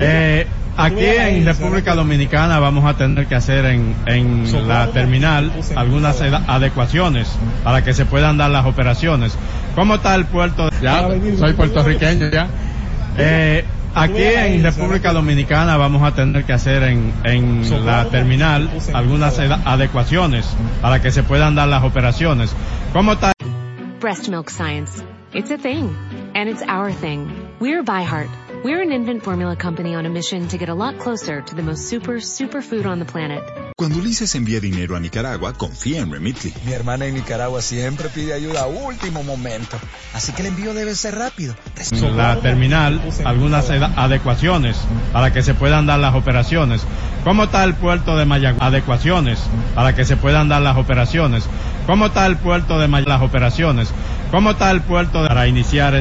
Speaker 30: Eh, aquí en República Dominicana vamos a tener que hacer en, en la terminal algunas adecuaciones para que se puedan dar las operaciones. ¿Cómo está el puerto? Ya, soy puertorriqueño ya. Eh, aquí en República Dominicana vamos a tener que hacer en, en la terminal algunas adecuaciones para que se puedan dar las operaciones. ¿Cómo está?
Speaker 31: Breast milk science. It's a thing. And it's our thing. We're ByHeart. We're an infant formula company on a mission to get a lot closer to the most super, super food on the planet.
Speaker 9: Cuando Ulises envía dinero a Nicaragua, confía en Remitly.
Speaker 11: Mi hermana en Nicaragua siempre pide ayuda a último momento. Así que el envío debe ser rápido.
Speaker 30: en la terminal algunas adecuaciones para que se puedan dar las operaciones. ¿Cómo está el puerto de Mayagüez? Adecuaciones para que se puedan dar las operaciones. ¿Cómo está el puerto de Mayagüez? Las operaciones. ¿Cómo está el puerto de... para iniciar